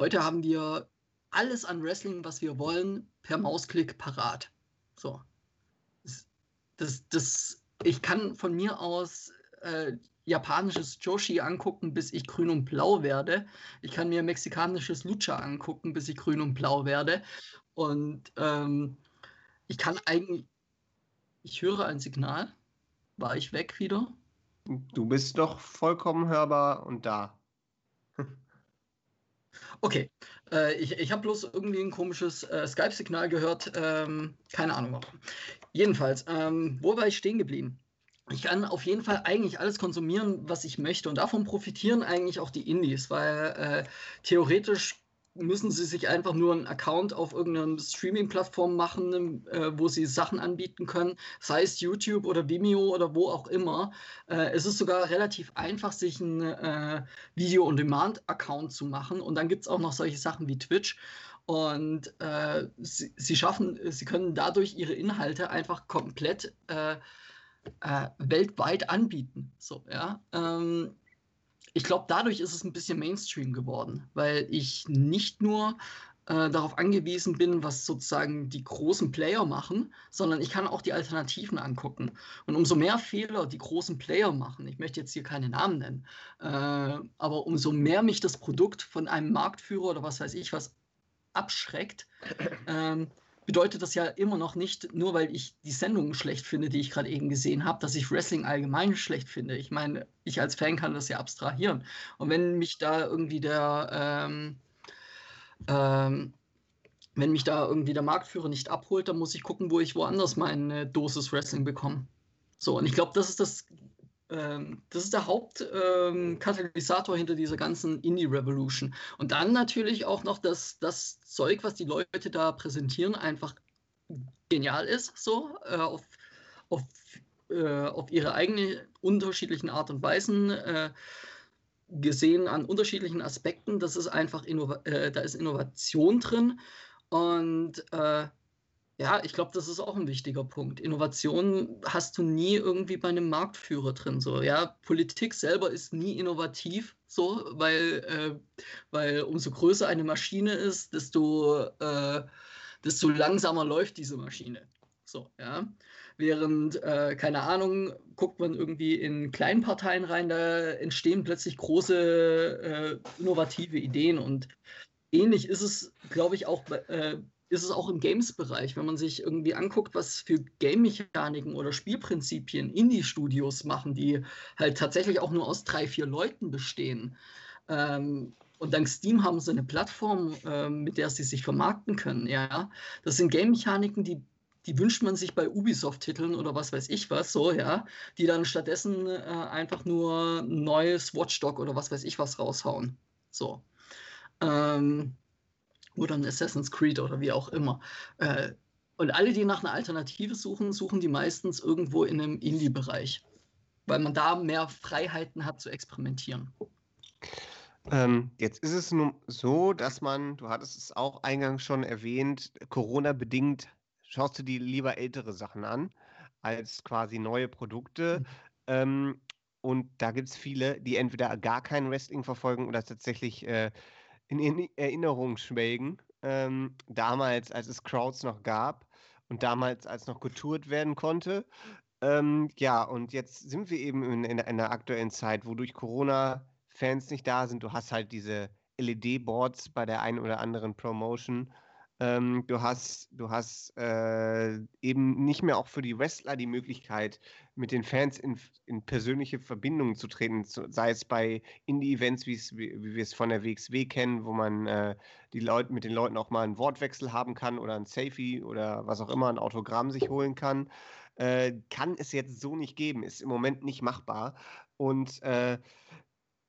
Heute haben wir alles an Wrestling, was wir wollen, per Mausklick parat. So. Das, das, ich kann von mir aus äh, japanisches Joshi angucken, bis ich grün und blau werde. Ich kann mir mexikanisches Lucha angucken, bis ich grün und blau werde. Und ähm, ich kann eigentlich. Ich höre ein Signal. War ich weg wieder? Du bist doch vollkommen hörbar und da. (laughs) Okay, äh, ich, ich habe bloß irgendwie ein komisches äh, Skype-Signal gehört. Ähm, keine Ahnung warum. Jedenfalls, ähm, wo war ich stehen geblieben? Ich kann auf jeden Fall eigentlich alles konsumieren, was ich möchte. Und davon profitieren eigentlich auch die Indies, weil äh, theoretisch müssen sie sich einfach nur einen Account auf irgendeiner Streaming-Plattform machen, äh, wo sie Sachen anbieten können, sei es YouTube oder Vimeo oder wo auch immer. Äh, es ist sogar relativ einfach, sich einen äh, Video-on-Demand-Account zu machen. Und dann gibt es auch noch solche Sachen wie Twitch. Und äh, sie, sie, schaffen, sie können dadurch ihre Inhalte einfach komplett äh, weltweit anbieten. So, ja. Ähm, ich glaube, dadurch ist es ein bisschen Mainstream geworden, weil ich nicht nur äh, darauf angewiesen bin, was sozusagen die großen Player machen, sondern ich kann auch die Alternativen angucken. Und umso mehr Fehler die großen Player machen, ich möchte jetzt hier keine Namen nennen, äh, aber umso mehr mich das Produkt von einem Marktführer oder was weiß ich was abschreckt, ähm, bedeutet das ja immer noch nicht, nur weil ich die Sendungen schlecht finde, die ich gerade eben gesehen habe, dass ich Wrestling allgemein schlecht finde. Ich meine, ich als Fan kann das ja abstrahieren. Und wenn mich da irgendwie der, ähm, ähm, wenn mich da irgendwie der Marktführer nicht abholt, dann muss ich gucken, wo ich woanders meine Dosis Wrestling bekomme. So, und ich glaube, das ist das ähm, das ist der Hauptkatalysator ähm, hinter dieser ganzen Indie-Revolution. Und dann natürlich auch noch, dass das Zeug, was die Leute da präsentieren, einfach genial ist, so äh, auf, auf, äh, auf ihre eigene unterschiedlichen Art und Weisen. Äh, gesehen an unterschiedlichen Aspekten, das ist einfach Innova äh, da ist Innovation drin und äh, ja, ich glaube, das ist auch ein wichtiger Punkt. Innovation hast du nie irgendwie bei einem Marktführer drin. So, ja, Politik selber ist nie innovativ, so, weil, äh, weil umso größer eine Maschine ist, desto, äh, desto langsamer läuft diese Maschine. So, ja. Während, äh, keine Ahnung, guckt man irgendwie in Kleinparteien rein, da entstehen plötzlich große äh, innovative Ideen und ähnlich ist es, glaube ich, auch bei äh, ist es auch im Games-Bereich, wenn man sich irgendwie anguckt, was für Game-Mechaniken oder Spielprinzipien Indie-Studios machen, die halt tatsächlich auch nur aus drei, vier Leuten bestehen. Ähm, und dank Steam haben sie eine Plattform, ähm, mit der sie sich vermarkten können. Ja, das sind Game-Mechaniken, die die wünscht man sich bei Ubisoft-Titeln oder was weiß ich was, so, ja, die dann stattdessen äh, einfach nur ein neues Watchdog oder was weiß ich was raushauen. So. Ähm, oder ein Assassin's Creed oder wie auch immer. Äh, und alle, die nach einer Alternative suchen, suchen die meistens irgendwo in einem Indie-Bereich, weil man da mehr Freiheiten hat zu experimentieren. Ähm, jetzt ist es nun so, dass man, du hattest es auch eingangs schon erwähnt, Corona-bedingt schaust du dir lieber ältere Sachen an als quasi neue Produkte. Mhm. Ähm, und da gibt es viele, die entweder gar kein Wrestling verfolgen oder tatsächlich äh, in Erinnerung schwelgen, ähm, damals, als es Crowds noch gab und damals, als noch getourt werden konnte. Ähm, ja, und jetzt sind wir eben in, in, in einer aktuellen Zeit, wo durch Corona Fans nicht da sind. Du hast halt diese LED-Boards bei der einen oder anderen Promotion ähm, du hast, du hast äh, eben nicht mehr auch für die Wrestler die Möglichkeit, mit den Fans in, in persönliche Verbindungen zu treten, sei es bei Indie-Events, wie, wie wir es von der WXW kennen, wo man äh, die Leute mit den Leuten auch mal einen Wortwechsel haben kann oder ein Safety oder was auch immer, ein Autogramm sich holen kann. Äh, kann es jetzt so nicht geben, ist im Moment nicht machbar. Und äh,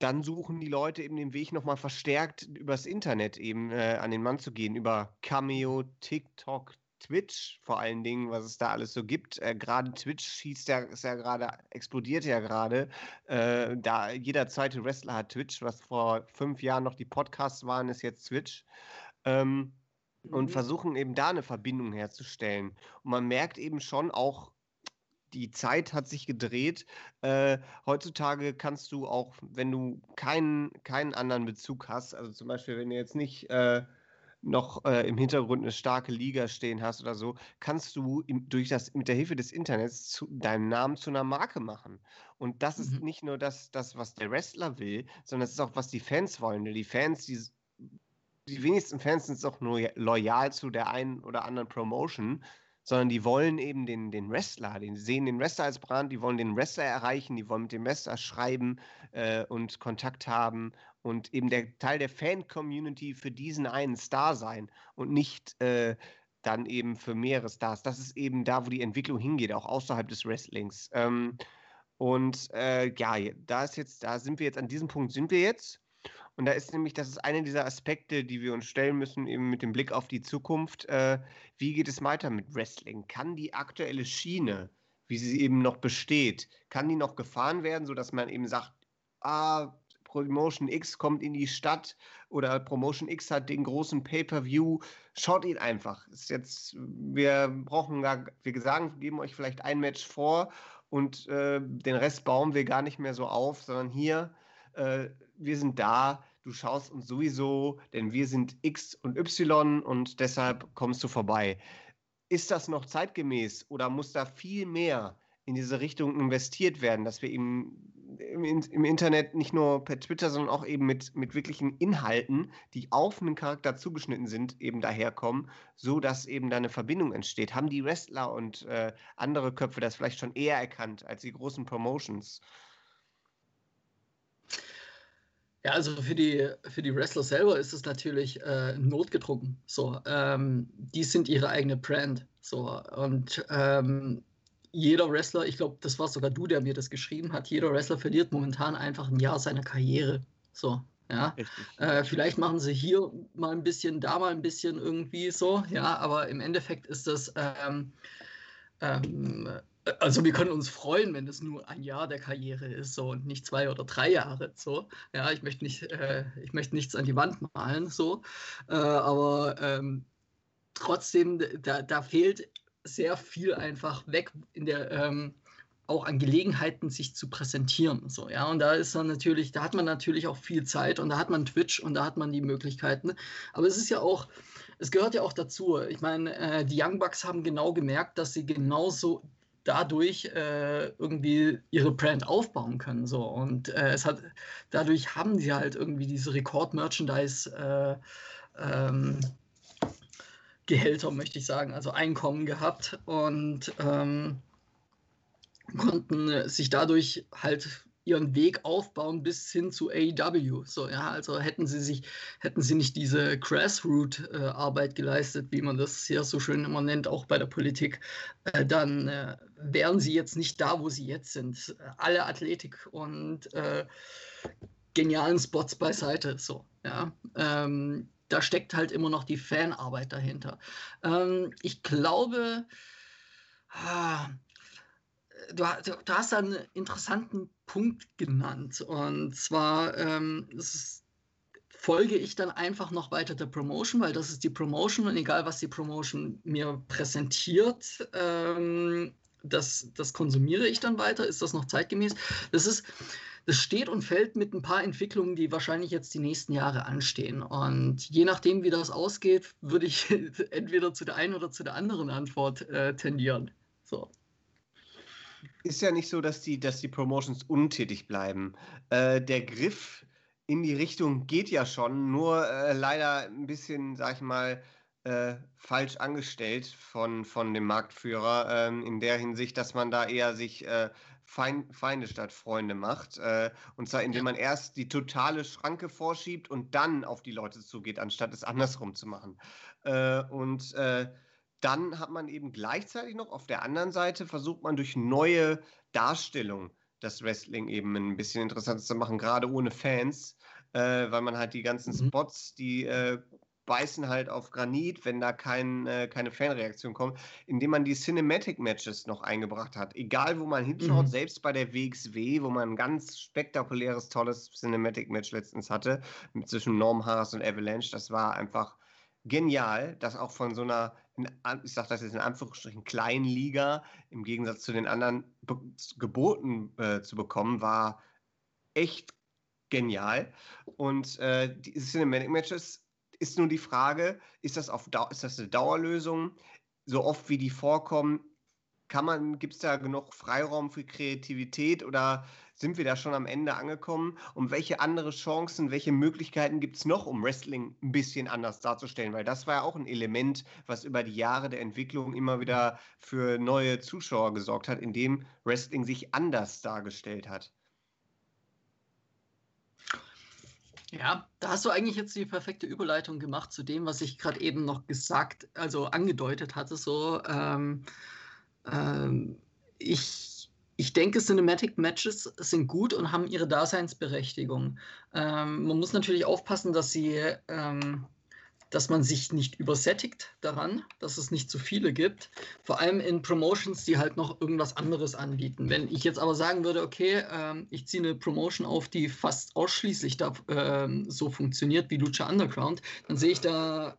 dann suchen die Leute eben den Weg nochmal verstärkt übers Internet eben äh, an den Mann zu gehen, über Cameo, TikTok, Twitch vor allen Dingen, was es da alles so gibt. Äh, gerade Twitch schießt ja, ist ja gerade, explodiert ja gerade. Äh, da jeder zweite Wrestler hat Twitch, was vor fünf Jahren noch die Podcasts waren, ist jetzt Twitch. Ähm, mhm. Und versuchen eben da eine Verbindung herzustellen. Und man merkt eben schon auch die Zeit hat sich gedreht. Äh, heutzutage kannst du auch, wenn du keinen, keinen anderen Bezug hast, also zum Beispiel, wenn du jetzt nicht äh, noch äh, im Hintergrund eine starke Liga stehen hast oder so, kannst du im, durch das, mit der Hilfe des Internets zu, deinen Namen zu einer Marke machen. Und das mhm. ist nicht nur das, das, was der Wrestler will, sondern es ist auch, was die Fans wollen. Die Fans, die, die wenigsten Fans sind auch nur loyal zu der einen oder anderen Promotion, sondern die wollen eben den, den Wrestler, die sehen den Wrestler als Brand, die wollen den Wrestler erreichen, die wollen mit dem Wrestler schreiben äh, und Kontakt haben und eben der Teil der Fan-Community für diesen einen Star sein und nicht äh, dann eben für mehrere Stars. Das ist eben da, wo die Entwicklung hingeht, auch außerhalb des Wrestlings. Ähm, und äh, ja, da ist jetzt, da sind wir jetzt an diesem Punkt sind wir jetzt. Und da ist nämlich, das ist einer dieser Aspekte, die wir uns stellen müssen, eben mit dem Blick auf die Zukunft. Äh, wie geht es weiter mit Wrestling? Kann die aktuelle Schiene, wie sie eben noch besteht, kann die noch gefahren werden, sodass man eben sagt, ah, Promotion X kommt in die Stadt oder Promotion X hat den großen Pay-per-View. Schaut ihn einfach. Ist jetzt, wir brauchen gar, wir sagen, geben euch vielleicht ein Match vor und äh, den Rest bauen wir gar nicht mehr so auf, sondern hier äh, wir sind da, du schaust uns sowieso, denn wir sind X und Y und deshalb kommst du vorbei. Ist das noch zeitgemäß oder muss da viel mehr in diese Richtung investiert werden, dass wir eben im, im, Internet nicht nur per Twitter, sondern auch eben mit, mit wirklichen Inhalten, die auf einen Charakter zugeschnitten sind, eben daherkommen, so dass eben da eine Verbindung entsteht. Haben die Wrestler und äh, andere Köpfe das vielleicht schon eher erkannt als die großen Promotions? Ja, also für die, für die Wrestler selber ist es natürlich äh, notgedrungen. So, ähm, die sind ihre eigene Brand. So, und ähm, jeder Wrestler, ich glaube, das war sogar du, der mir das geschrieben hat, jeder Wrestler verliert momentan einfach ein Jahr seiner Karriere. So, ja. Äh, vielleicht machen sie hier mal ein bisschen, da mal ein bisschen irgendwie so, ja, aber im Endeffekt ist das, ähm, ähm, also wir können uns freuen, wenn es nur ein Jahr der Karriere ist, so und nicht zwei oder drei Jahre, so. Ja, ich möchte nicht, äh, ich möchte nichts an die Wand malen, so, äh, aber ähm, trotzdem, da, da fehlt sehr viel einfach weg in der ähm, auch an Gelegenheiten, sich zu präsentieren. So, ja, und da ist dann natürlich, da hat man natürlich auch viel Zeit und da hat man Twitch und da hat man die Möglichkeiten. Aber es ist ja auch, es gehört ja auch dazu. Ich meine, äh, die Young Bucks haben genau gemerkt, dass sie genauso dadurch äh, irgendwie ihre Brand aufbauen können. So. Und äh, es hat, dadurch haben sie halt irgendwie diese Rekord-Merchandise äh, ähm, Gehälter, möchte ich sagen, also Einkommen gehabt und ähm, konnten sich dadurch halt ihren Weg aufbauen bis hin zu AEW. So, ja, also hätten sie sich, hätten sie nicht diese Grassroot-Arbeit geleistet, wie man das hier so schön immer nennt, auch bei der Politik, äh, dann äh, wären sie jetzt nicht da, wo sie jetzt sind. Alle Athletik und äh, genialen Spots beiseite. So, ja. Ähm, da steckt halt immer noch die Fanarbeit dahinter. Ähm, ich glaube, ah, du, du, hast einen interessanten Punkt genannt. Und zwar ähm, ist, folge ich dann einfach noch weiter der Promotion, weil das ist die Promotion und egal, was die Promotion mir präsentiert, ähm, das, das konsumiere ich dann weiter. Ist das noch zeitgemäß? Das ist das steht und fällt mit ein paar Entwicklungen, die wahrscheinlich jetzt die nächsten Jahre anstehen. Und je nachdem, wie das ausgeht, würde ich (laughs) entweder zu der einen oder zu der anderen Antwort äh, tendieren. So. Ist ja nicht so, dass die, dass die Promotions untätig bleiben. Äh, der Griff in die Richtung geht ja schon, nur äh, leider ein bisschen, sag ich mal, äh, falsch angestellt von, von dem Marktführer, ähm, in der Hinsicht, dass man da eher sich äh, Feind, Feinde statt Freunde macht. Äh, und zwar indem man erst die totale Schranke vorschiebt und dann auf die Leute zugeht, anstatt es andersrum zu machen. Äh, und dann hat man eben gleichzeitig noch auf der anderen Seite versucht man durch neue Darstellungen das Wrestling eben ein bisschen interessanter zu machen, gerade ohne Fans, äh, weil man halt die ganzen mhm. Spots, die äh, beißen halt auf Granit, wenn da kein, äh, keine Fanreaktion kommt, indem man die Cinematic Matches noch eingebracht hat. Egal, wo man hinschaut, mhm. selbst bei der WXW, wo man ein ganz spektakuläres, tolles Cinematic Match letztens hatte, zwischen Norm Harris und Avalanche, das war einfach genial, dass auch von so einer, ich sage das jetzt in Anführungsstrichen, kleinen Liga im Gegensatz zu den anderen geboten äh, zu bekommen, war echt genial. Und äh, die Cinematic Matches ist nur die Frage, ist das, auf ist das eine Dauerlösung? So oft wie die vorkommen, kann man, gibt es da genug Freiraum für Kreativität oder sind wir da schon am Ende angekommen? Und welche andere Chancen, welche Möglichkeiten gibt es noch, um Wrestling ein bisschen anders darzustellen? Weil das war ja auch ein Element, was über die Jahre der Entwicklung immer wieder für neue Zuschauer gesorgt hat, indem Wrestling sich anders dargestellt hat. Ja, da hast du eigentlich jetzt die perfekte Überleitung gemacht zu dem, was ich gerade eben noch gesagt, also angedeutet hatte. So, ähm, ähm, ich, ich denke, Cinematic Matches sind gut und haben ihre Daseinsberechtigung. Ähm, man muss natürlich aufpassen, dass sie ähm, dass man sich nicht übersättigt daran, dass es nicht zu viele gibt. Vor allem in Promotions, die halt noch irgendwas anderes anbieten. Wenn ich jetzt aber sagen würde, okay, ähm, ich ziehe eine Promotion auf, die fast ausschließlich da, ähm, so funktioniert wie Lucha Underground, dann sehe ich da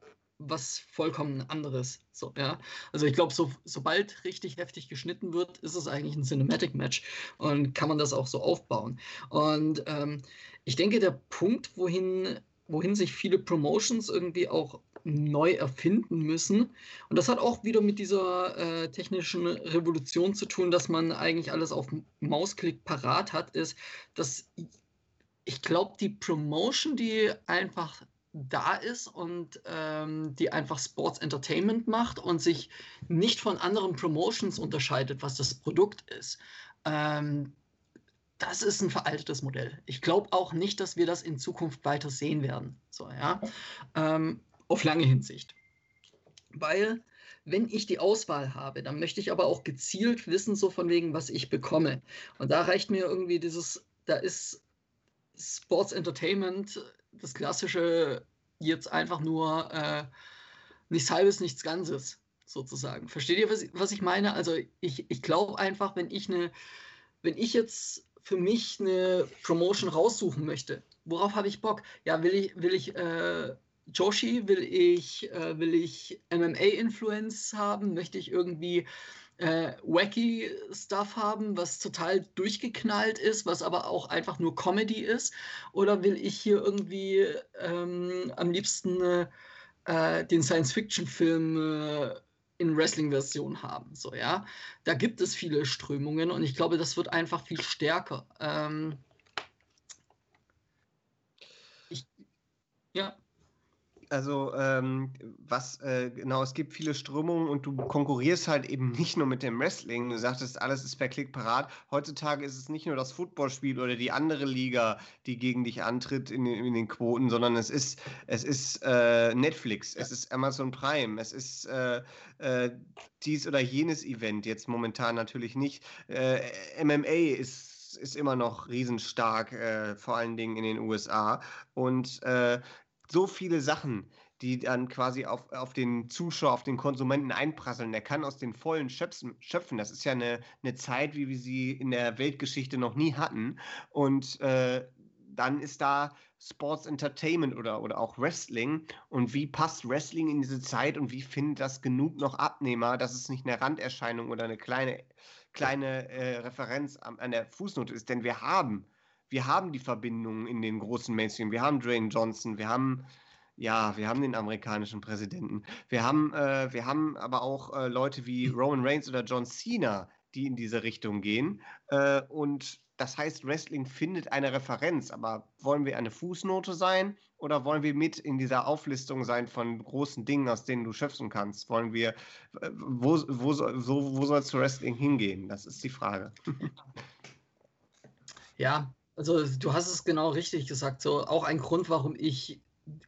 was vollkommen anderes. So, ja. Also ich glaube, so, sobald richtig heftig geschnitten wird, ist es eigentlich ein Cinematic Match und kann man das auch so aufbauen. Und ähm, ich denke, der Punkt, wohin, wohin sich viele Promotions irgendwie auch neu erfinden müssen. Und das hat auch wieder mit dieser äh, technischen Revolution zu tun, dass man eigentlich alles auf Mausklick parat hat, ist, dass ich glaube, die Promotion, die einfach da ist und ähm, die einfach Sports Entertainment macht und sich nicht von anderen Promotions unterscheidet, was das Produkt ist. Ähm, das ist ein veraltetes Modell. Ich glaube auch nicht, dass wir das in Zukunft weiter sehen werden. So, ja. Ähm, auf lange Hinsicht. Weil, wenn ich die Auswahl habe, dann möchte ich aber auch gezielt wissen, so von wegen, was ich bekomme. Und da reicht mir irgendwie dieses, da ist Sports Entertainment das klassische jetzt einfach nur äh, nichts halbes, nichts Ganzes sozusagen. Versteht ihr, was, was ich meine? Also ich, ich glaube einfach, wenn ich eine, wenn ich jetzt für mich eine Promotion raussuchen möchte, worauf habe ich Bock? Ja, will ich, will ich äh, Joshi, will ich, äh, will ich MMA-Influence haben? Möchte ich irgendwie äh, wacky Stuff haben, was total durchgeknallt ist, was aber auch einfach nur Comedy ist? Oder will ich hier irgendwie ähm, am liebsten äh, den Science-Fiction-Film äh, in Wrestling-Version haben? So, ja. Da gibt es viele Strömungen und ich glaube, das wird einfach viel stärker. Ähm, ich, ja. Also ähm, was äh, genau, es gibt viele Strömungen und du konkurrierst halt eben nicht nur mit dem Wrestling. Du sagtest, alles ist per Klick parat. Heutzutage ist es nicht nur das Footballspiel oder die andere Liga, die gegen dich antritt in, in den Quoten, sondern es ist, es ist äh, Netflix, es ist Amazon Prime, es ist äh, äh dies oder jenes Event, jetzt momentan natürlich nicht. Äh, MMA ist ist immer noch riesenstark, äh, vor allen Dingen in den USA. Und äh, so viele Sachen, die dann quasi auf, auf den Zuschauer, auf den Konsumenten einprasseln. Der kann aus den vollen schöpfen. schöpfen. Das ist ja eine, eine Zeit, wie wir sie in der Weltgeschichte noch nie hatten. Und äh, dann ist da Sports Entertainment oder, oder auch Wrestling. Und wie passt Wrestling in diese Zeit und wie findet das genug noch Abnehmer, dass es nicht eine Randerscheinung oder eine kleine, kleine äh, Referenz an, an der Fußnote ist? Denn wir haben wir haben die Verbindungen in den großen Mainstream. Wir haben Dwayne Johnson, wir haben ja, wir haben den amerikanischen Präsidenten. Wir haben, äh, wir haben aber auch äh, Leute wie Roman Reigns oder John Cena, die in diese Richtung gehen. Äh, und das heißt, Wrestling findet eine Referenz. Aber wollen wir eine Fußnote sein oder wollen wir mit in dieser Auflistung sein von großen Dingen, aus denen du schöpfen kannst? Wollen wir, äh, wo, wo, so, wo soll es zu Wrestling hingehen? Das ist die Frage. Ja, also du hast es genau richtig gesagt. So auch ein Grund, warum ich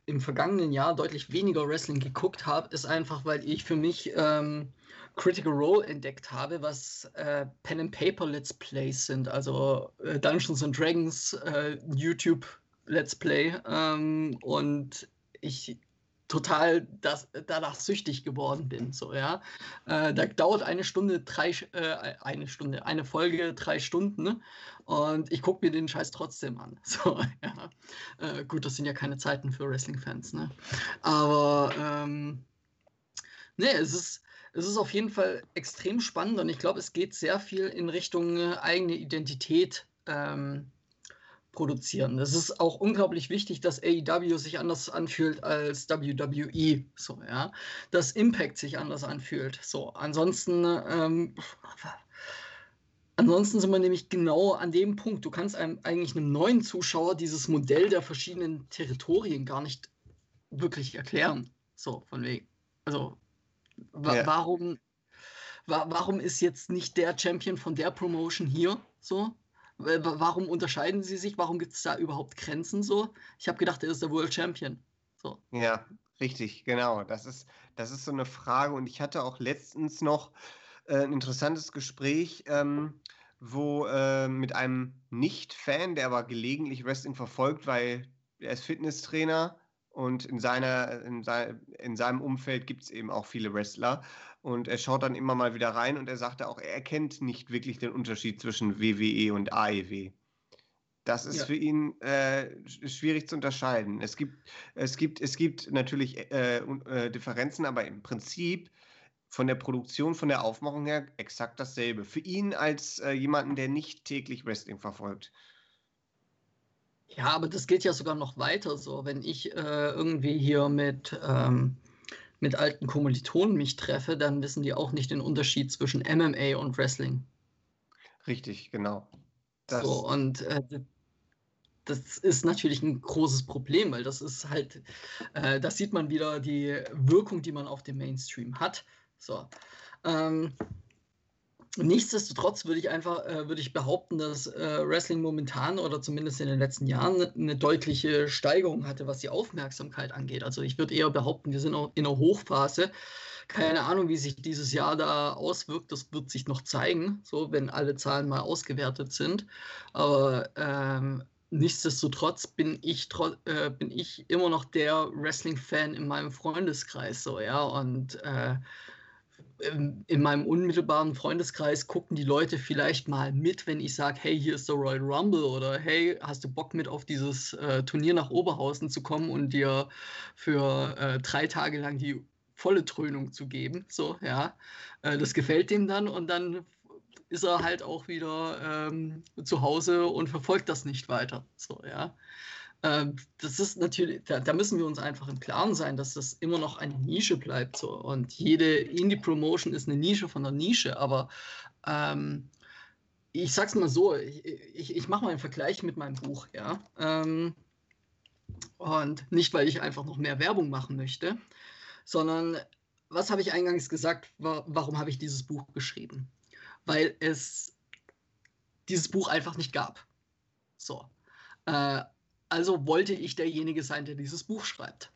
im vergangenen Jahr deutlich weniger Wrestling geguckt habe, ist einfach, weil ich für mich ähm, Critical Role entdeckt habe, was äh, Pen and Paper Let's Plays sind, also äh, Dungeons and Dragons äh, YouTube Let's Play. Ähm, und ich total das, danach süchtig geworden bin. So, ja. Äh, da dauert eine Stunde, drei, äh, eine Stunde, eine Folge, drei Stunden. Ne? Und ich gucke mir den Scheiß trotzdem an. (laughs) So, ja. Äh, gut, das sind ja keine Zeiten für Wrestling-Fans, ne? Aber ähm, nee, es ist, es ist auf jeden Fall extrem spannend und ich glaube, es geht sehr viel in Richtung äh, eigene Identität. Ähm, produzieren. Es ist auch unglaublich wichtig, dass AEW sich anders anfühlt als WWE. So, ja. Dass Impact sich anders anfühlt. So, ansonsten, ähm, ansonsten sind wir nämlich genau an dem Punkt. Du kannst einem eigentlich einem neuen Zuschauer dieses Modell der verschiedenen Territorien gar nicht wirklich erklären. So, von wegen. Also, wa ja. warum, wa warum ist jetzt nicht der Champion von der Promotion hier? So, Warum unterscheiden sie sich? Warum gibt es da überhaupt Grenzen so? Ich habe gedacht, er ist der World Champion. So. Ja, richtig, genau. Das ist, das ist so eine Frage. Und ich hatte auch letztens noch äh, ein interessantes Gespräch, ähm, wo äh, mit einem Nicht-Fan, der aber gelegentlich Wrestling verfolgt, weil er ist Fitnesstrainer und in, seiner, in, sein, in seinem Umfeld gibt es eben auch viele Wrestler. Und er schaut dann immer mal wieder rein und er sagte auch, er erkennt nicht wirklich den Unterschied zwischen WWE und AEW. Das ist ja. für ihn äh, schwierig zu unterscheiden. Es gibt, es gibt, es gibt natürlich äh, äh, Differenzen, aber im Prinzip von der Produktion, von der Aufmachung her exakt dasselbe. Für ihn als äh, jemanden, der nicht täglich Wrestling verfolgt. Ja, aber das geht ja sogar noch weiter so. Wenn ich äh, irgendwie hier mit, ähm, mit alten Kommilitonen mich treffe, dann wissen die auch nicht den Unterschied zwischen MMA und Wrestling. Richtig, genau. Das so, und äh, das ist natürlich ein großes Problem, weil das ist halt, äh, da sieht man wieder die Wirkung, die man auf dem Mainstream hat. So. Ähm, nichtsdestotrotz würde ich einfach, äh, würde ich behaupten, dass äh, Wrestling momentan oder zumindest in den letzten Jahren eine deutliche Steigerung hatte, was die Aufmerksamkeit angeht. Also ich würde eher behaupten, wir sind in einer Hochphase. Keine Ahnung, wie sich dieses Jahr da auswirkt. Das wird sich noch zeigen, so wenn alle Zahlen mal ausgewertet sind. Aber ähm, nichtsdestotrotz bin ich, äh, bin ich immer noch der Wrestling-Fan in meinem Freundeskreis, so, ja, und äh, in meinem unmittelbaren Freundeskreis gucken die Leute vielleicht mal mit, wenn ich sage, hey, hier ist der Royal Rumble oder hey, hast du Bock mit auf dieses äh, Turnier nach Oberhausen zu kommen und dir für äh, drei Tage lang die volle Dröhnung zu geben, so, ja. Äh, das gefällt dem dann und dann ist er halt auch wieder ähm, zu Hause und verfolgt das nicht weiter. So, ja. Ähm, das ist natürlich, da, da, müssen wir uns einfach im Klaren sein, dass das immer noch eine Nische bleibt. So. Und jede Indie-Promotion ist eine Nische von der Nische, aber ähm, ich sag's mal so, ich, ich, ich mache mal einen Vergleich mit meinem Buch, ja. Ähm, und nicht, weil ich einfach noch mehr Werbung machen möchte, sondern was habe ich eingangs gesagt, war, warum habe ich dieses Buch geschrieben? weil es dieses Buch einfach nicht gab. So. Äh, also wollte ich derjenige sein, der dieses Buch schreibt.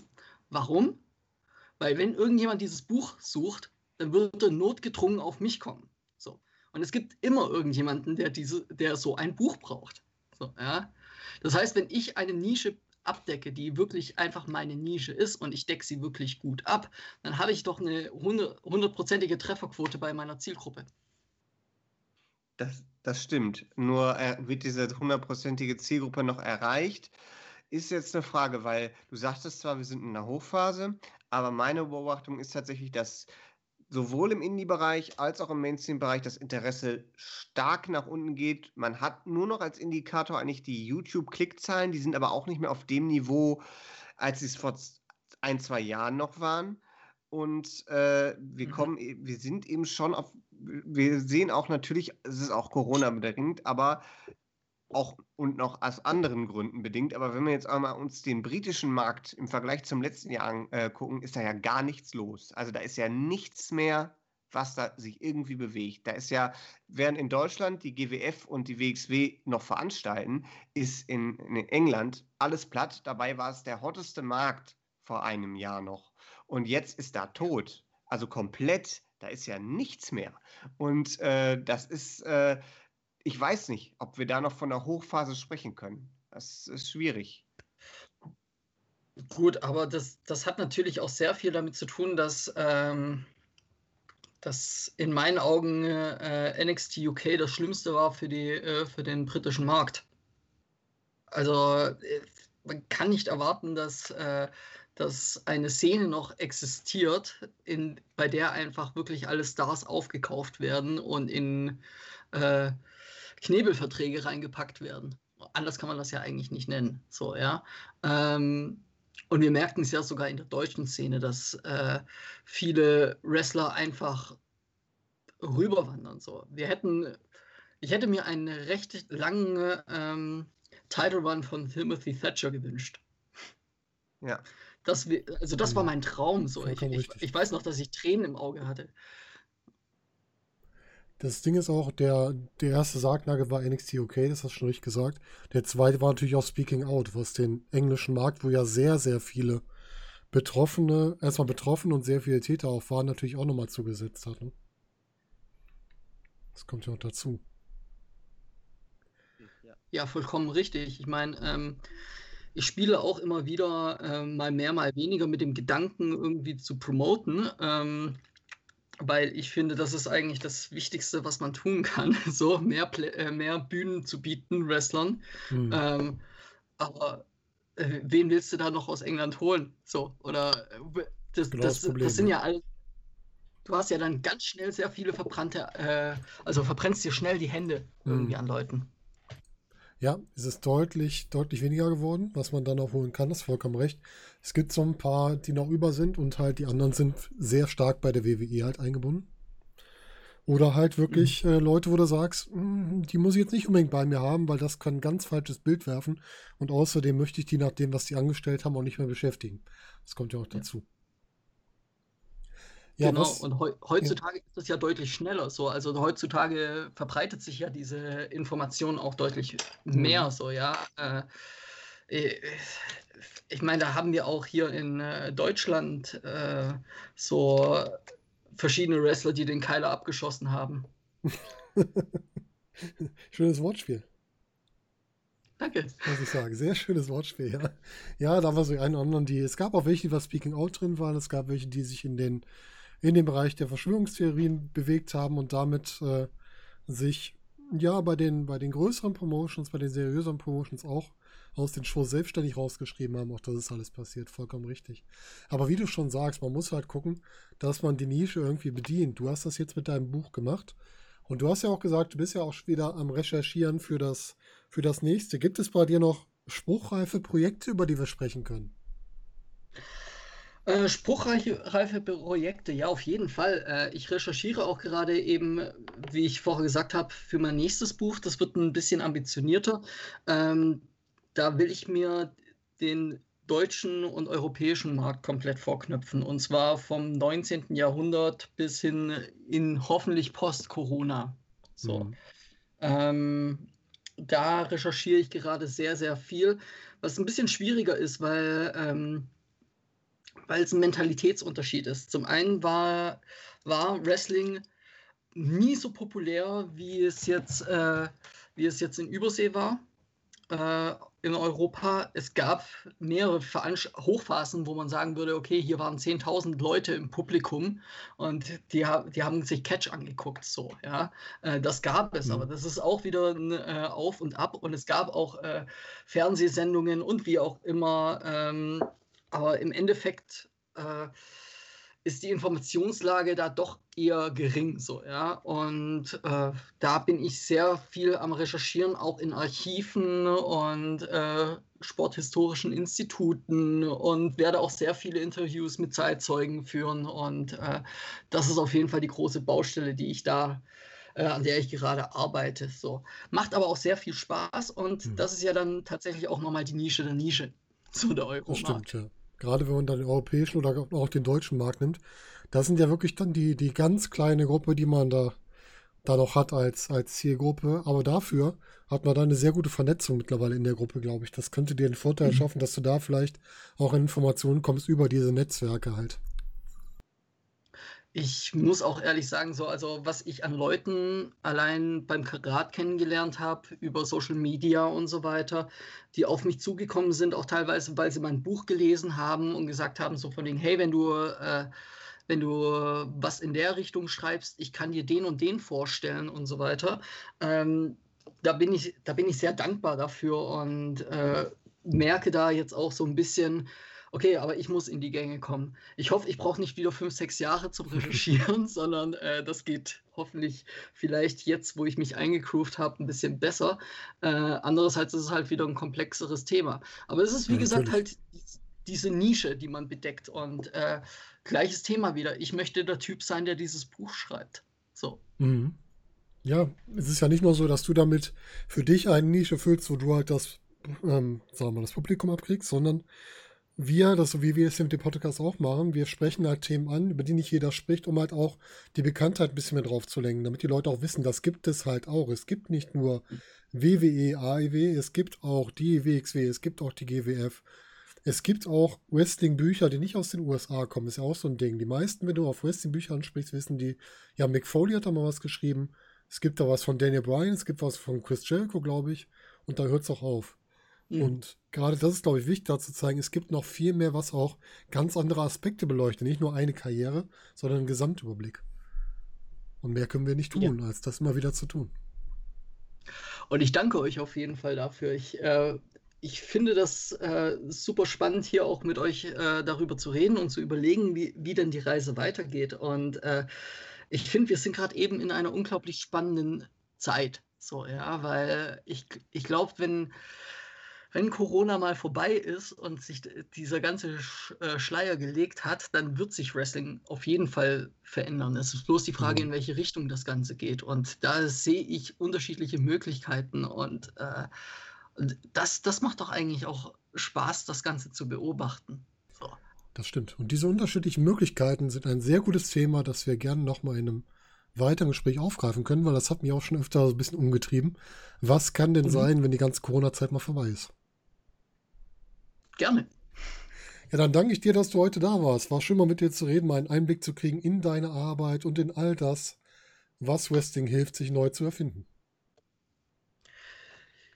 Warum? Weil wenn irgendjemand dieses Buch sucht, dann wird er notgedrungen auf mich kommen. So. Und es gibt immer irgendjemanden, der, diese, der so ein Buch braucht. So, ja? Das heißt, wenn ich eine Nische abdecke, die wirklich einfach meine Nische ist und ich decke sie wirklich gut ab, dann habe ich doch eine hundertprozentige Trefferquote bei meiner Zielgruppe. Das, das stimmt. Nur äh, wird diese hundertprozentige Zielgruppe noch erreicht? Ist jetzt eine Frage, weil du sagtest zwar, wir sind in einer Hochphase, aber meine Beobachtung ist tatsächlich, dass sowohl im Indie-Bereich als auch im Mainstream-Bereich das Interesse stark nach unten geht. Man hat nur noch als Indikator eigentlich die YouTube-Klickzahlen, die sind aber auch nicht mehr auf dem Niveau, als sie es vor ein, zwei Jahren noch waren. Und äh, wir mhm. kommen, e, wir sind eben schon auf, wir sehen auch natürlich, es ist auch Corona-bedingt, aber auch und noch aus anderen Gründen bedingt. Aber wenn wir jetzt einmal uns den britischen Markt im Vergleich zum letzten Jahr angucken, äh, ist da ja gar nichts los. Also da ist ja nichts mehr, was da sich irgendwie bewegt. Da ist ja, während in Deutschland die GWF und die WXW noch veranstalten, ist in, in England alles platt. Dabei war es der hotteste Markt vor einem Jahr noch. Und jetzt ist da tot. Also komplett, da ist ja nichts mehr. Und äh, das ist, äh, ich weiß nicht, ob wir da noch von der Hochphase sprechen können. Das ist schwierig. Gut, aber das, das hat natürlich auch sehr viel damit zu tun, dass, ähm, dass in meinen Augen äh, NXT UK das Schlimmste war für, die, äh, für den britischen Markt. Also äh, man kann nicht erwarten, dass äh, dass eine Szene noch existiert, in, bei der einfach wirklich alle Stars aufgekauft werden und in äh, Knebelverträge reingepackt werden. Anders kann man das ja eigentlich nicht nennen. So, ja. Ähm, und wir merken es ja sogar in der deutschen Szene, dass äh, viele Wrestler einfach rüberwandern. So. Wir hätten, ich hätte mir einen recht langen ähm, Title Run von Timothy Thatcher gewünscht. Ja. Das, also das war mein Traum. So. Ich, ich, ich, weiß noch, dass ich Tränen im Auge hatte. Das Ding ist auch, der, der erste Sargnagel war NXT UK, das hast du schon richtig gesagt. Der zweite war natürlich auch Speaking Out, was den englischen Markt, wo ja sehr, sehr viele Betroffene, erstmal betroffen und sehr viele Täter auch waren, natürlich auch nochmal zugesetzt hat. Ne? Das kommt ja auch dazu. Ja, vollkommen richtig. Ich meine, ähm, ich spiele auch immer wieder äh, mal mehr, mal weniger mit dem Gedanken, irgendwie zu promoten. Ähm, weil ich finde, das ist eigentlich das Wichtigste, was man tun kann, (laughs) so mehr, äh, mehr Bühnen zu bieten, Wrestlern. Mhm. Ähm, aber äh, wen willst du da noch aus England holen? So, oder äh, das, genau das, das, das sind ja alle. Du hast ja dann ganz schnell sehr viele verbrannte, äh, also verbrennst dir schnell die Hände irgendwie mhm. an Leuten. Ja, es ist deutlich, deutlich weniger geworden, was man dann auch holen kann, das ist vollkommen recht. Es gibt so ein paar, die noch über sind und halt die anderen sind sehr stark bei der WWE halt eingebunden. Oder halt wirklich mhm. äh, Leute, wo du sagst, hm, die muss ich jetzt nicht unbedingt bei mir haben, weil das kann ein ganz falsches Bild werfen. Und außerdem möchte ich die nach dem, was die angestellt haben, auch nicht mehr beschäftigen. Das kommt ja auch dazu. Ja. Ja, genau, was, und he heutzutage ja. ist das ja deutlich schneller so. Also heutzutage verbreitet sich ja diese Information auch deutlich mhm. mehr so, ja. Äh, äh, ich meine, da haben wir auch hier in äh, Deutschland äh, so verschiedene Wrestler, die den Keiler abgeschossen haben. (laughs) Schönes Wortspiel. Danke. Muss ich sagen. Sehr schönes Wortspiel, ja. Ja, da war so ein oder anderen, die. Es gab auch welche, die was Speaking Out drin waren. Es gab welche, die sich in den in dem Bereich der Verschwörungstheorien bewegt haben und damit äh, sich ja bei den, bei den größeren Promotions, bei den seriöseren Promotions auch aus den Shows selbstständig rausgeschrieben haben. Auch das ist alles passiert, vollkommen richtig. Aber wie du schon sagst, man muss halt gucken, dass man die Nische irgendwie bedient. Du hast das jetzt mit deinem Buch gemacht. Und du hast ja auch gesagt, du bist ja auch wieder am Recherchieren für das, für das nächste. Gibt es bei dir noch spruchreife Projekte, über die wir sprechen können? Äh, spruchreife Projekte, ja, auf jeden Fall. Äh, ich recherchiere auch gerade eben, wie ich vorher gesagt habe, für mein nächstes Buch. Das wird ein bisschen ambitionierter. Ähm, da will ich mir den deutschen und europäischen Markt komplett vorknöpfen. Und zwar vom 19. Jahrhundert bis hin in hoffentlich Post-Corona. So. Mhm. Ähm, da recherchiere ich gerade sehr, sehr viel, was ein bisschen schwieriger ist, weil ähm, weil es ein Mentalitätsunterschied ist. Zum einen war, war Wrestling nie so populär, wie es jetzt, äh, wie es jetzt in Übersee war. Äh, in Europa. Es gab mehrere Veranst Hochphasen, wo man sagen würde, okay, hier waren 10.000 Leute im Publikum und die, die haben sich Catch angeguckt, so, ja. Äh, das gab es, mhm. aber das ist auch wieder ein äh, Auf und Ab und es gab auch äh, Fernsehsendungen und wie auch immer ähm, aber im Endeffekt äh, ist die Informationslage da doch eher gering, so, ja. Und äh, da bin ich sehr viel am Recherchieren, auch in Archiven und äh, sporthistorischen Instituten und werde auch sehr viele Interviews mit Zeitzeugen führen. Und äh, das ist auf jeden Fall die große Baustelle, die ich da äh, an der ich gerade arbeite. So. Macht aber auch sehr viel Spaß und hm. das ist ja dann tatsächlich auch nochmal die Nische der Nische. So der Euro. Stimmt, ja gerade wenn man dann den europäischen oder auch den deutschen Markt nimmt, das sind ja wirklich dann die, die ganz kleine Gruppe, die man da, da noch hat als, als Zielgruppe. Aber dafür hat man da eine sehr gute Vernetzung mittlerweile in der Gruppe, glaube ich. Das könnte dir den Vorteil mhm. schaffen, dass du da vielleicht auch an Informationen kommst über diese Netzwerke halt. Ich muss auch ehrlich sagen, so, also was ich an Leuten allein beim Karat kennengelernt habe, über Social Media und so weiter, die auf mich zugekommen sind, auch teilweise, weil sie mein Buch gelesen haben und gesagt haben, so von denen, hey, wenn du, äh, wenn du was in der Richtung schreibst, ich kann dir den und den vorstellen und so weiter. Ähm, da bin ich, da bin ich sehr dankbar dafür und äh, merke da jetzt auch so ein bisschen, okay, aber ich muss in die Gänge kommen. Ich hoffe, ich brauche nicht wieder fünf, sechs Jahre zum (laughs) Recherchieren, sondern äh, das geht hoffentlich vielleicht jetzt, wo ich mich eingegroovt habe, ein bisschen besser. Äh, andererseits ist es halt wieder ein komplexeres Thema. Aber es ist, wie ja, gesagt, halt diese Nische, die man bedeckt. Und äh, gleiches Thema wieder. Ich möchte der Typ sein, der dieses Buch schreibt. So. Mhm. Ja, es ist ja nicht nur so, dass du damit für dich eine Nische füllst, wo du halt das, ähm, sagen wir mal, das Publikum abkriegst, sondern wir, das so wie wir es mit dem Podcast auch machen, wir sprechen halt Themen an, über die nicht jeder spricht, um halt auch die Bekanntheit ein bisschen mehr drauf zu lenken, damit die Leute auch wissen, das gibt es halt auch. Es gibt nicht nur WWE, AEW, es gibt auch die WXW, es gibt auch die GWF. Es gibt auch Wrestling-Bücher, die nicht aus den USA kommen. Ist ja auch so ein Ding. Die meisten, wenn du auf Wrestling-Bücher ansprichst, wissen die, ja, Mick Foley hat da mal was geschrieben. Es gibt da was von Daniel Bryan, es gibt was von Chris Jericho, glaube ich. Und da hört es auch auf. Mhm. Und gerade das ist, glaube ich, wichtig, da zu zeigen, es gibt noch viel mehr, was auch ganz andere Aspekte beleuchtet. Nicht nur eine Karriere, sondern einen Gesamtüberblick. Und mehr können wir nicht tun, ja. als das immer wieder zu tun. Und ich danke euch auf jeden Fall dafür. Ich, äh, ich finde das äh, super spannend, hier auch mit euch äh, darüber zu reden und zu überlegen, wie, wie denn die Reise weitergeht. Und äh, ich finde, wir sind gerade eben in einer unglaublich spannenden Zeit. So, ja, weil ich, ich glaube, wenn, wenn Corona mal vorbei ist und sich dieser ganze äh, Schleier gelegt hat, dann wird sich Wrestling auf jeden Fall verändern. Es ist bloß die Frage, mhm. in welche Richtung das Ganze geht. Und da sehe ich unterschiedliche Möglichkeiten und, äh, das, das macht doch eigentlich auch Spaß, das Ganze zu beobachten. So. Das stimmt. Und diese unterschiedlichen Möglichkeiten sind ein sehr gutes Thema, das wir gerne nochmal in einem weiteren Gespräch aufgreifen können, weil das hat mich auch schon öfter so ein bisschen umgetrieben. Was kann denn mhm. sein, wenn die ganze Corona-Zeit mal vorbei ist? Gerne. Ja, dann danke ich dir, dass du heute da warst. War schön mal mit dir zu reden, mal einen Einblick zu kriegen in deine Arbeit und in all das, was Wrestling hilft, sich neu zu erfinden.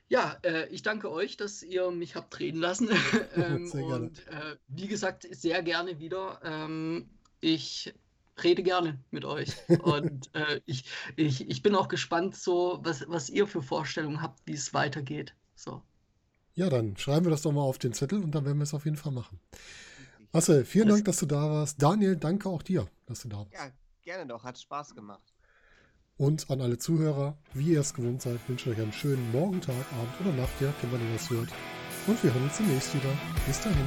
Ja, äh, ich danke euch, dass ihr mich habt reden lassen. (laughs) ähm, (laughs) sehr gerne. Und äh, wie gesagt, sehr gerne wieder. Ähm, ich rede gerne mit euch. (laughs) Und äh, ich, ich, ich bin auch gespannt, so, was, was ihr für Vorstellungen habt, wie es weitergeht. So. Ja, dann schreiben wir das doch mal auf den Zettel und dann werden wir es auf jeden Fall machen. Marcel, vielen Dank, dass du da warst. Daniel, danke auch dir, dass du da warst. Ja, gerne doch. Hat Spaß gemacht. Und an alle Zuhörer, wie ihr es gewohnt seid, wünsche ich euch einen schönen Morgen, Tag, Abend oder Nacht, ja, wenn man das hört. Und wir hören uns demnächst wieder. Bis dahin.